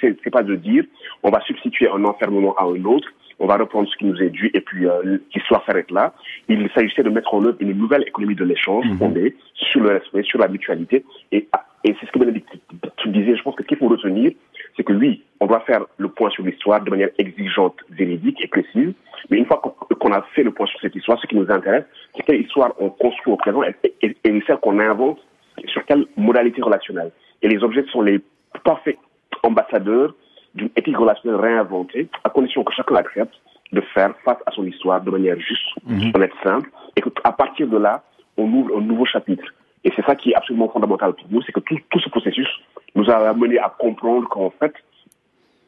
c'est- c'est pas de dire, on va substituer un enfermement à un autre, on va reprendre ce qui nous est dû et puis euh, l'histoire s'arrête là. Il s'agissait de mettre en œuvre une nouvelle économie de l'échange fondée sur le respect, sur la mutualité. Et, et c'est ce que Bénédicte tu disais. Je pense que ce qu'il faut retenir, c'est que oui, on doit faire le point sur l'histoire de manière exigeante, véridique et précise. Mais une fois qu'on a fait le point sur cette histoire, ce qui nous intéresse, c'est quelle histoire on construit au présent et, et, et celle qu'on invente sur quelle modalité relationnelle. Et les objets sont les parfaits ambassadeurs d'une éthique relationnelle réinventée, à condition que chacun accepte de faire face à son histoire de manière juste, honnête, simple, et qu'à partir de là, on ouvre un nouveau chapitre. Et c'est ça qui est absolument fondamental pour nous, c'est que tout, tout ce processus nous a amené à comprendre qu'en fait,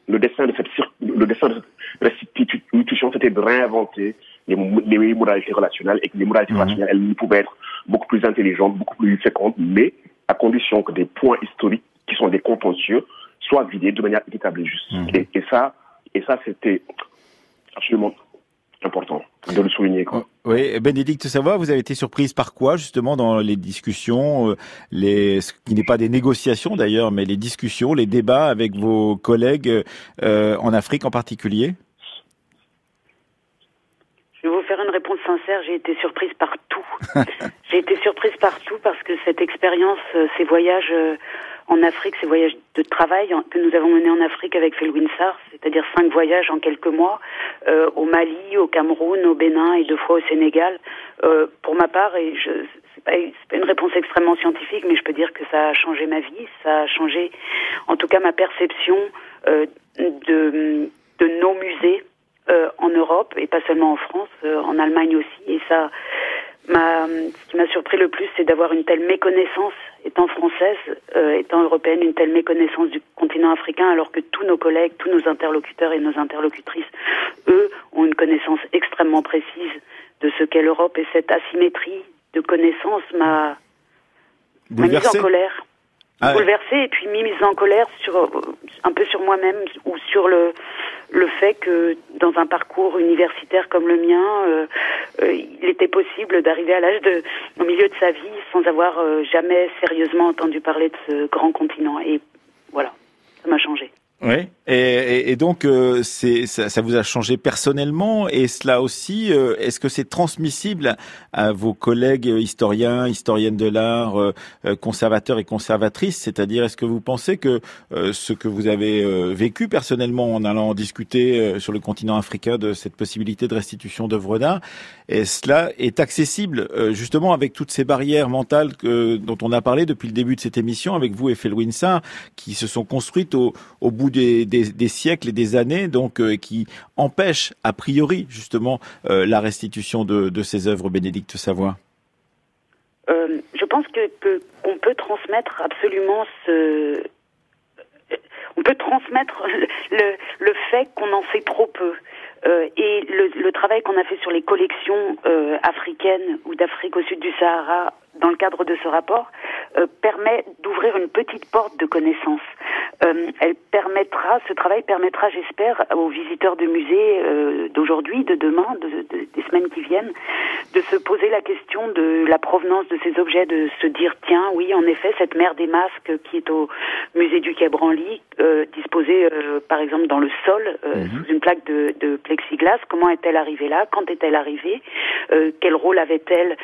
le destin de cette, le destin de cette restitution, c'était de réinventer les, les modalités relationnelles et que les modalités relationnelles, elles pouvaient être beaucoup plus intelligentes, beaucoup plus fécondes, mais à condition que des points historiques qui sont des contentieux soient vidés de manière équitable et juste. Et, et ça, et ça, c'était absolument important de le souligner. Quoi. Oui, Bénédicte Savoie, vous avez été surprise par quoi justement dans les discussions, euh, les, ce qui n'est pas des négociations d'ailleurs, mais les discussions, les débats avec vos collègues euh, en Afrique en particulier? Je vais vous faire une réponse sincère, j'ai été surprise par tout. [laughs] j'ai été surprise par tout parce que cette expérience, euh, ces voyages euh, en Afrique, ces voyages de travail que nous avons menés en Afrique avec Felwinsar, c'est-à-dire cinq voyages en quelques mois, euh, au Mali, au Cameroun, au Bénin et deux fois au Sénégal. Euh, pour ma part, et je c'est pas, une réponse extrêmement scientifique, mais je peux dire que ça a changé ma vie, ça a changé, en tout cas, ma perception euh, de, de nos musées euh, en Europe et pas seulement en France, euh, en Allemagne aussi. Et ça, ce qui m'a surpris le plus, c'est d'avoir une telle méconnaissance, étant française, euh, étant européenne, une telle méconnaissance du continent africain, alors que tous nos collègues, tous nos interlocuteurs et nos interlocutrices, eux, ont une connaissance extrêmement précise de ce qu'est l'Europe. Et cette asymétrie de connaissances m'a, m'a mise en colère. Ah ouais. bouleversée et puis mise en colère sur un peu sur moi-même ou sur le le fait que dans un parcours universitaire comme le mien, euh, euh, il était possible d'arriver à l'âge de au milieu de sa vie sans avoir euh, jamais sérieusement entendu parler de ce grand continent et voilà, ça m'a changé. Oui. Et, donc, euh, ça, vous a changé personnellement et cela aussi, euh, est-ce que c'est transmissible à vos collègues historiens, historiennes de l'art, euh, conservateurs et conservatrices? C'est-à-dire, est-ce que vous pensez que ce que vous avez vécu personnellement en allant discuter sur le continent africain de cette possibilité de restitution d'œuvres d'art, et cela est accessible justement avec toutes ces barrières mentales dont on a parlé depuis le début de cette émission avec vous et Felwinsar, qui se sont construites au, au bout des, siècles et des années, donc euh, qui empêche a priori justement euh, la restitution de, ces œuvres, Bénédicte Savoie euh, Je pense qu'on peut transmettre absolument ce, on peut transmettre [laughs] le, fait qu'on en sait trop peu. Et le, travail qu'on a fait sur les collections africaines ou d'Afrique au sud du Sahara dans le cadre de ce rapport euh, permet d'ouvrir une petite porte de connaissance. Euh, elle permettra, ce travail permettra, j'espère, aux visiteurs de musées euh, d'aujourd'hui, de demain, de, de, des semaines qui viennent, de se poser la question de la provenance de ces objets, de se dire tiens, oui, en effet, cette mer des masques qui est au musée du Quai Branly, disposée par exemple dans le sol mmh. sous une plaque de, de plexiglas, comment est-elle arrivée là? Quand est-elle arrivée? Quel rôle avait-elle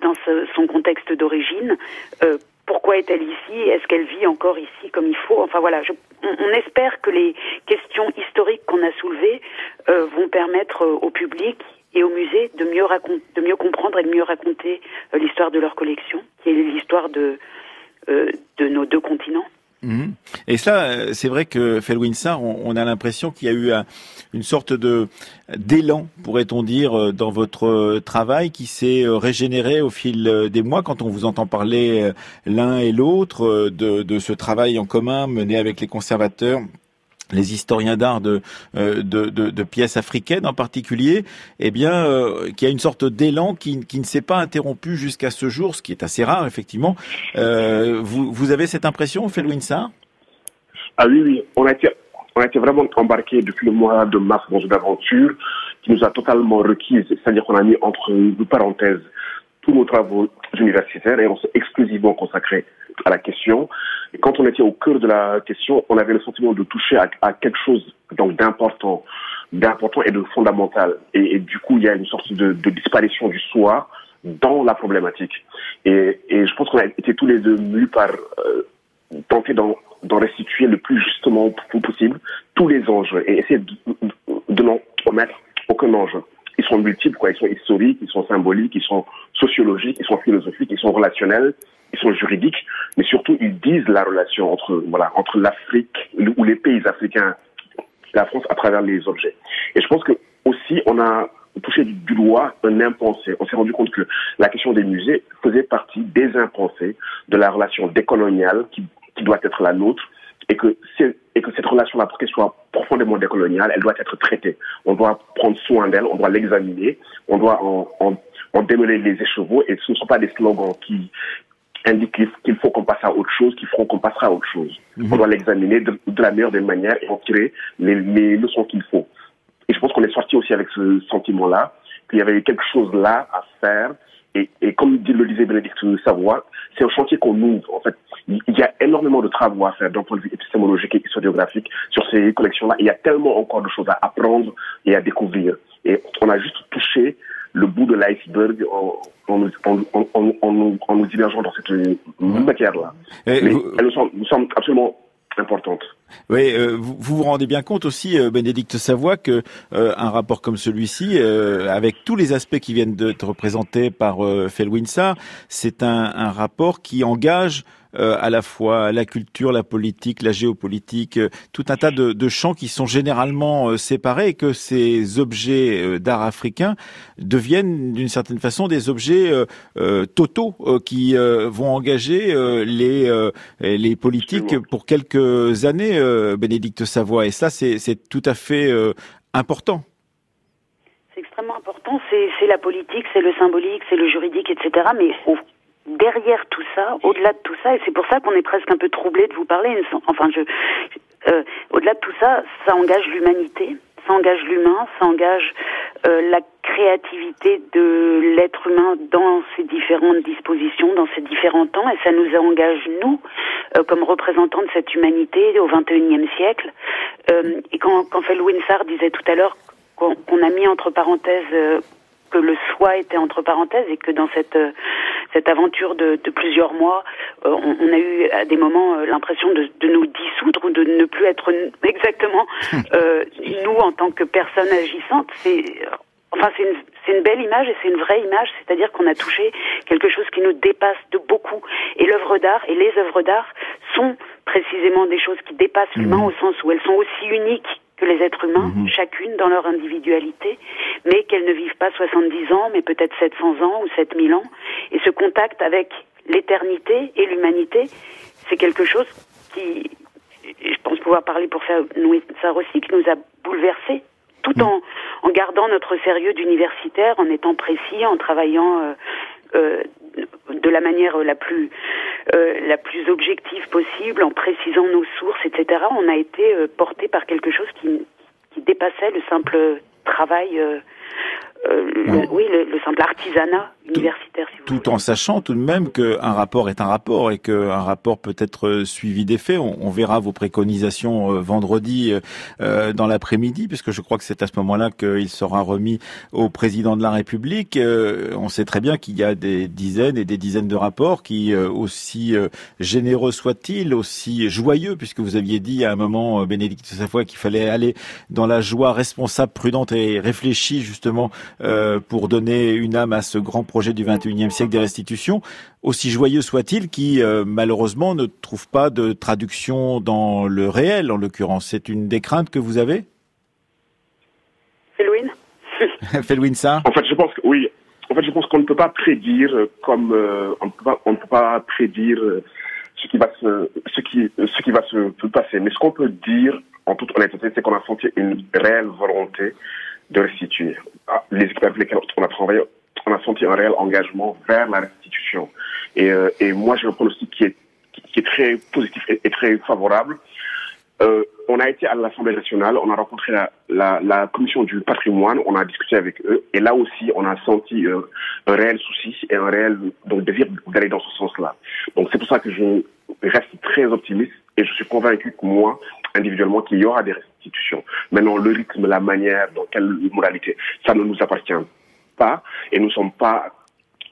dans ce, son d'origine euh, pourquoi est-elle ici Est-ce qu'elle vit encore ici comme il faut Enfin voilà, on, espère que les questions historiques qu'on a soulevées euh, vont permettre euh, au public et au musée de mieux, de mieux comprendre et de mieux raconter l'histoire de leur collection, qui est l'histoire de, de nos deux continents. Et cela, c'est vrai que Felwinsar, on, on a l'impression qu'il y a eu un, une sorte de d'élan, pourrait-on dire, dans votre travail qui s'est régénéré au fil des mois. Quand on vous entend parler l'un et l'autre de ce travail en commun mené avec les conservateurs les historiens d'art de, de, pièces africaines en particulier, eh bien, euh, qu'il y a une sorte d'élan qui, qui, ne s'est pas interrompu jusqu'à ce jour, ce qui est assez rare, effectivement. Euh, vous, avez cette impression, Felwinsar Ah oui, oui. On a, été, on a été vraiment embarqué depuis le mois de mars dans une aventure qui nous a totalement requise, c'est-à-dire qu'on a mis entre parenthèses tous nos travaux universitaires et on s'est exclusivement consacré à la question. Et quand on était au cœur de la question, on avait le sentiment de toucher à, quelque chose donc d'important, d'important et de fondamental. Et, du coup, il y a une sorte de, disparition du soi dans la problématique. Et, je pense qu'on a été tous les deux mus par euh, tenter d'en restituer le plus justement possible tous les enjeux et essayer de, de n'en omettre aucun enjeu ils sont multiples, quoi. Ils sont historiques, ils sont symboliques, ils sont sociologiques, ils sont philosophiques, ils sont relationnels, ils sont juridiques, mais surtout ils disent la relation entre voilà entre l'Afrique ou les pays africains, la France à travers les objets. Et je pense que aussi on a touché du doigt un impensé. On s'est rendu compte que la question des musées faisait partie des impensés de la relation décoloniale qui, qui doit être la nôtre et que, et que cette relation-là, pour qu'elle soit profondément décoloniale, elle doit être traitée. On doit prendre soin d'elle, on doit l'examiner, on doit en, en, en, démêler les écheveaux, et ce ne sont pas des slogans qui indiquent qu'il faut qu'on passe à autre chose, qui feront qu'on passera à autre chose. -hmm. On doit l'examiner de, de, la meilleure des manières et en tirer les, les leçons qu'il faut. Et je pense qu'on est sorti aussi avec ce sentiment-là, qu'il y avait quelque chose là à faire, et, et, comme le disait Bénédicte Savoie, c'est un chantier qu'on ouvre. En fait, il y a énormément de travaux à faire d'un point de vue épistémologique et historiographique sur ces collections-là. Il y a tellement encore de choses à apprendre et à découvrir. Et on a juste touché le bout de l'iceberg en, en, en, en, nous divergeant dans cette matière-là. Mais nous semble, nous semble absolument importante. Oui, euh, vous, vous rendez bien compte aussi, euh, Bénédicte Savoie, que euh, un rapport comme celui-ci, avec tous les aspects qui viennent d'être représentés par Felwinsar, c'est un, un, rapport qui engage euh, à la fois la culture, la politique, la géopolitique, euh, tout un tas de, de, champs qui sont généralement euh, séparés et que ces objets d'art africain deviennent d'une certaine façon des objets totaux qui vont engager les, les politiques pour quelques années, Bénédicte Savoie. Et ça, c'est tout à fait important c'est extrêmement important. C'est la politique, c'est le symbolique, c'est le juridique, etc. Mais derrière tout ça, au-delà de tout ça, et c'est pour ça qu'on est presque un peu troublé de vous parler. Enfin, je, euh, au-delà de tout ça, ça engage l'humanité, ça engage l'humain, ça engage euh, la créativité de l'être humain dans ses différentes dispositions, dans ses différents temps, et ça nous engage nous, euh, comme représentants de cette humanité au XXIe siècle. Euh, et quand, quand Felwinsar disait tout à l'heure qu'on a mis entre parenthèses que le soi était entre parenthèses et que dans cette euh, cette aventure de, de plusieurs mois, euh, on, on, a eu à des moments euh, l'impression de, de, nous dissoudre ou de ne plus être exactement [laughs] nous en tant que personnes agissantes. C'est Enfin, c'est une, belle image et c'est une vraie image, c'est-à-dire qu'on a touché quelque chose qui nous dépasse de beaucoup. Et l'œuvre d'art et les œuvres d'art sont précisément des choses qui dépassent l'humain mmh. au sens où elles sont aussi uniques que les êtres humains, mhm. chacune dans leur individualité, mais qu'elles ne vivent pas 70 ans, mais peut-être 700 ans ou 7000 ans. Et ce contact avec l'éternité et l'humanité, c'est quelque chose qui, je pense pouvoir parler pour faire ça aussi, qui nous a bouleversés, tout mhm. en, en gardant notre sérieux d'universitaire, en étant précis, en travaillant euh, de la manière la plus euh, la plus objective possible, en précisant nos sources, etc. On a été euh, porté par quelque chose qui, qui dépassait le simple travail euh, oui, le, simple artisanat universitaire. tout en sachant tout de même qu'un rapport est un rapport et qu'un rapport peut être euh, suivi des faits. On, verra vos préconisations euh, vendredi dans l'après-midi, puisque je crois que c'est à ce moment-là qu'il sera remis au président de la République. on sait très bien qu'il y a des dizaines et des dizaines de rapports qui, aussi généreux soient-ils, aussi joyeux, puisque vous aviez dit à un moment, Bénédicte Savoie, qu'il fallait aller dans la joie responsable, prudente et réfléchie, justement, euh, pour donner une âme à ce grand projet du 21e siècle des restitutions, aussi joyeux soit-il, qui euh, malheureusement ne trouve pas de traduction dans le réel, en l'occurrence. C'est une des craintes que vous avez? Felwin Felwin, ça En fait, je pense que oui. En fait, je pense qu'on ne peut pas prédire comme euh, on, ne peut pas, on ne peut pas prédire ce qui va se ce qui ce qui va se passer. Mais ce qu'on peut dire en toute honnêteté, c'est qu'on a senti une réelle volonté de restituer. Ah, les équipes avec lesquelles on a travaillé, on a senti un réel engagement vers la restitution. Et, euh, et moi, j'ai un pronostic qui est, qui est très positif et, très favorable. Euh, on a été à l'Assemblée nationale, on a rencontré la, la, la, commission du patrimoine, on a discuté avec eux, et là aussi, on a senti euh, un réel souci et un réel donc, désir d'aller dans ce sens-là. Donc c'est pour ça que je reste très optimiste et je suis convaincu que moi, individuellement, qu'il y aura des restitutions. Maintenant, le rythme, la manière, dans quelle moralité, ça ne nous appartient pas et nous ne sommes pas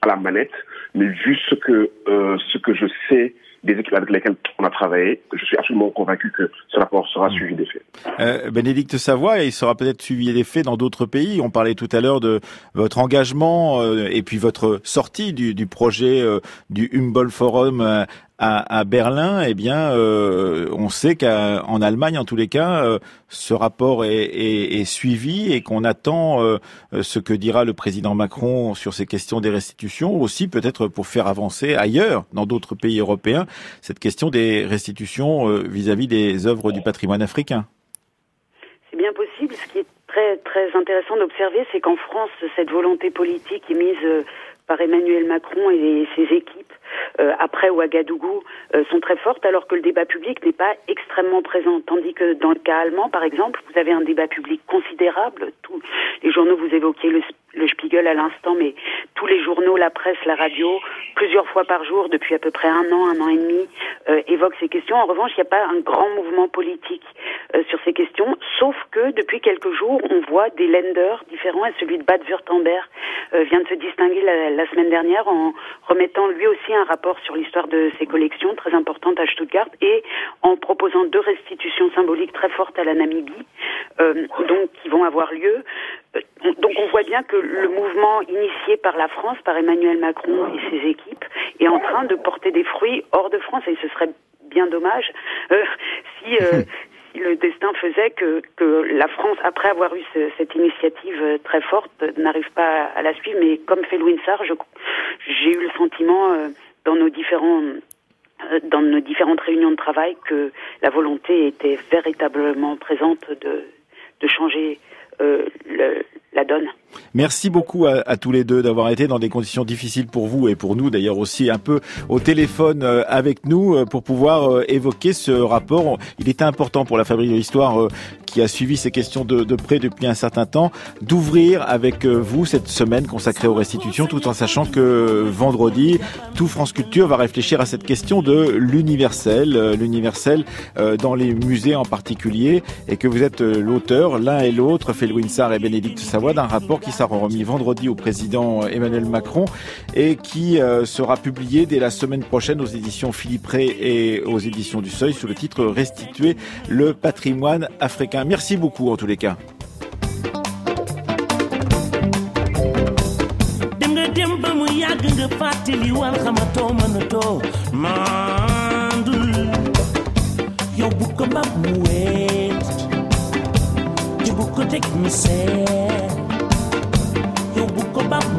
à la manette, mais vu ce que, euh, ce que je sais des équipes avec lesquelles on a travaillé, je suis absolument convaincu que ce rapport sera suivi des faits. Euh, Bénédicte Savoie, il sera peut-être suivi des dans d'autres pays. On parlait tout à l'heure de votre engagement euh, et puis votre sortie du, du projet euh, du Humboldt Forum à, à, Berlin, eh bien, euh, on sait qu'en Allemagne, en tous les cas, euh, ce rapport est, est, est suivi et qu'on attend euh, ce que dira le président Macron sur ces questions des restitutions, aussi peut-être pour faire avancer ailleurs, dans d'autres pays européens, cette question des restitutions vis-à-vis -vis des œuvres du patrimoine africain. C'est bien possible. Ce qui est très très intéressant d'observer, c'est qu'en France, cette volonté politique est mise par Emmanuel Macron et ses équipes euh, après Ouagadougou euh, sont très fortes, alors que le débat public n'est pas extrêmement présent. Tandis que dans le cas allemand, par exemple, vous avez un débat public considérable. Tous les journaux, vous évoquiez le, le Spiegel à l'instant, mais tous les journaux, la presse, la radio, plusieurs fois par jour, depuis à peu près un an, un an et demi, euh, évoquent ces questions. En revanche, il n'y a pas un grand mouvement politique. sur ces questions, sauf que depuis quelques jours, on voit des lenders différents et celui de Bad Württemberg vient de se distinguer la, semaine dernière en remettant lui aussi un rapport sur l'histoire de ses collections très importantes à Stuttgart et en proposant deux restitutions symboliques très fortes à la Namibie, donc qui vont avoir lieu. Donc on voit bien que le mouvement initié par la France, par Emmanuel Macron et ses équipes, est en train de porter des fruits hors de France et ce serait bien dommage euh, si, euh, [laughs] si le destin faisait que, que la France, après avoir eu cette initiative euh, très forte, n'arrive pas à la suivre. Mais comme fait Louis Sarr, j'ai eu le sentiment dans nos différents dans nos différentes réunions de travail que la volonté était véritablement présente de, de changer le, la donne. Merci beaucoup à, tous les deux d'avoir été dans des conditions difficiles pour vous et pour nous d'ailleurs aussi un peu au téléphone euh, avec nous euh, pour pouvoir euh, évoquer ce rapport. Il était important pour la Fabrique de l'Histoire qui a suivi ces questions de, de près depuis un certain temps d'ouvrir avec vous cette semaine consacrée aux restitutions tout en sachant que vendredi, tout France Culture va réfléchir à cette question de l'universel, l'universel dans les musées en particulier et que vous êtes l'auteur l'un et l'autre, Sarr et Bénédicte Savoie d'un rapport qui sera remis vendredi au président Emmanuel Macron et qui euh, sera publié dès la semaine prochaine aux éditions Philippe Ray et aux éditions du Seuil sous le titre Restituer le patrimoine africain. Merci beaucoup en tous les cas.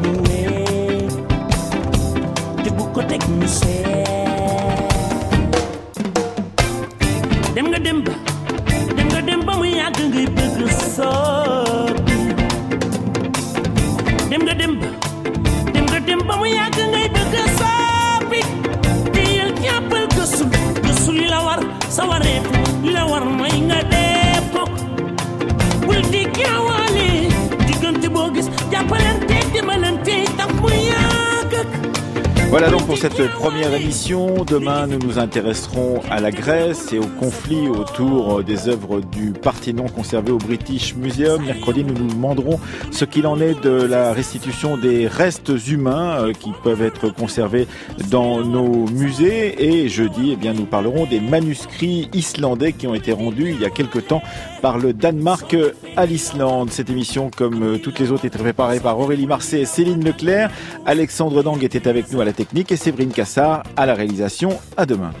Muwe te bu ko tek mu dem nga dem ba dem nga dem ba mu yàgg ngay bëgg soppi dem nga dem dem nga dem ba mu te war sa wareef war nga ko Voilà donc pour cette première émission. Demain, nous nous intéresserons à la Grèce et au conflit autour des œuvres du Parthénon conservé au British Museum. Mercredi, nous nous demanderons ce qu'il en est de la restitution des restes humains euh, qui peuvent être conservés dans nos musées. Et jeudi, eh bien, nous parlerons des manuscrits islandais qui ont été rendus il y a quelque temps par le Danemark à l'Islande. Cette émission, comme euh, toutes les autres, était préparée par Aurélie Marseille et Céline Leclerc. Alexandre Dang était avec nous à la technique et Séverine Cassard à la réalisation. À demain.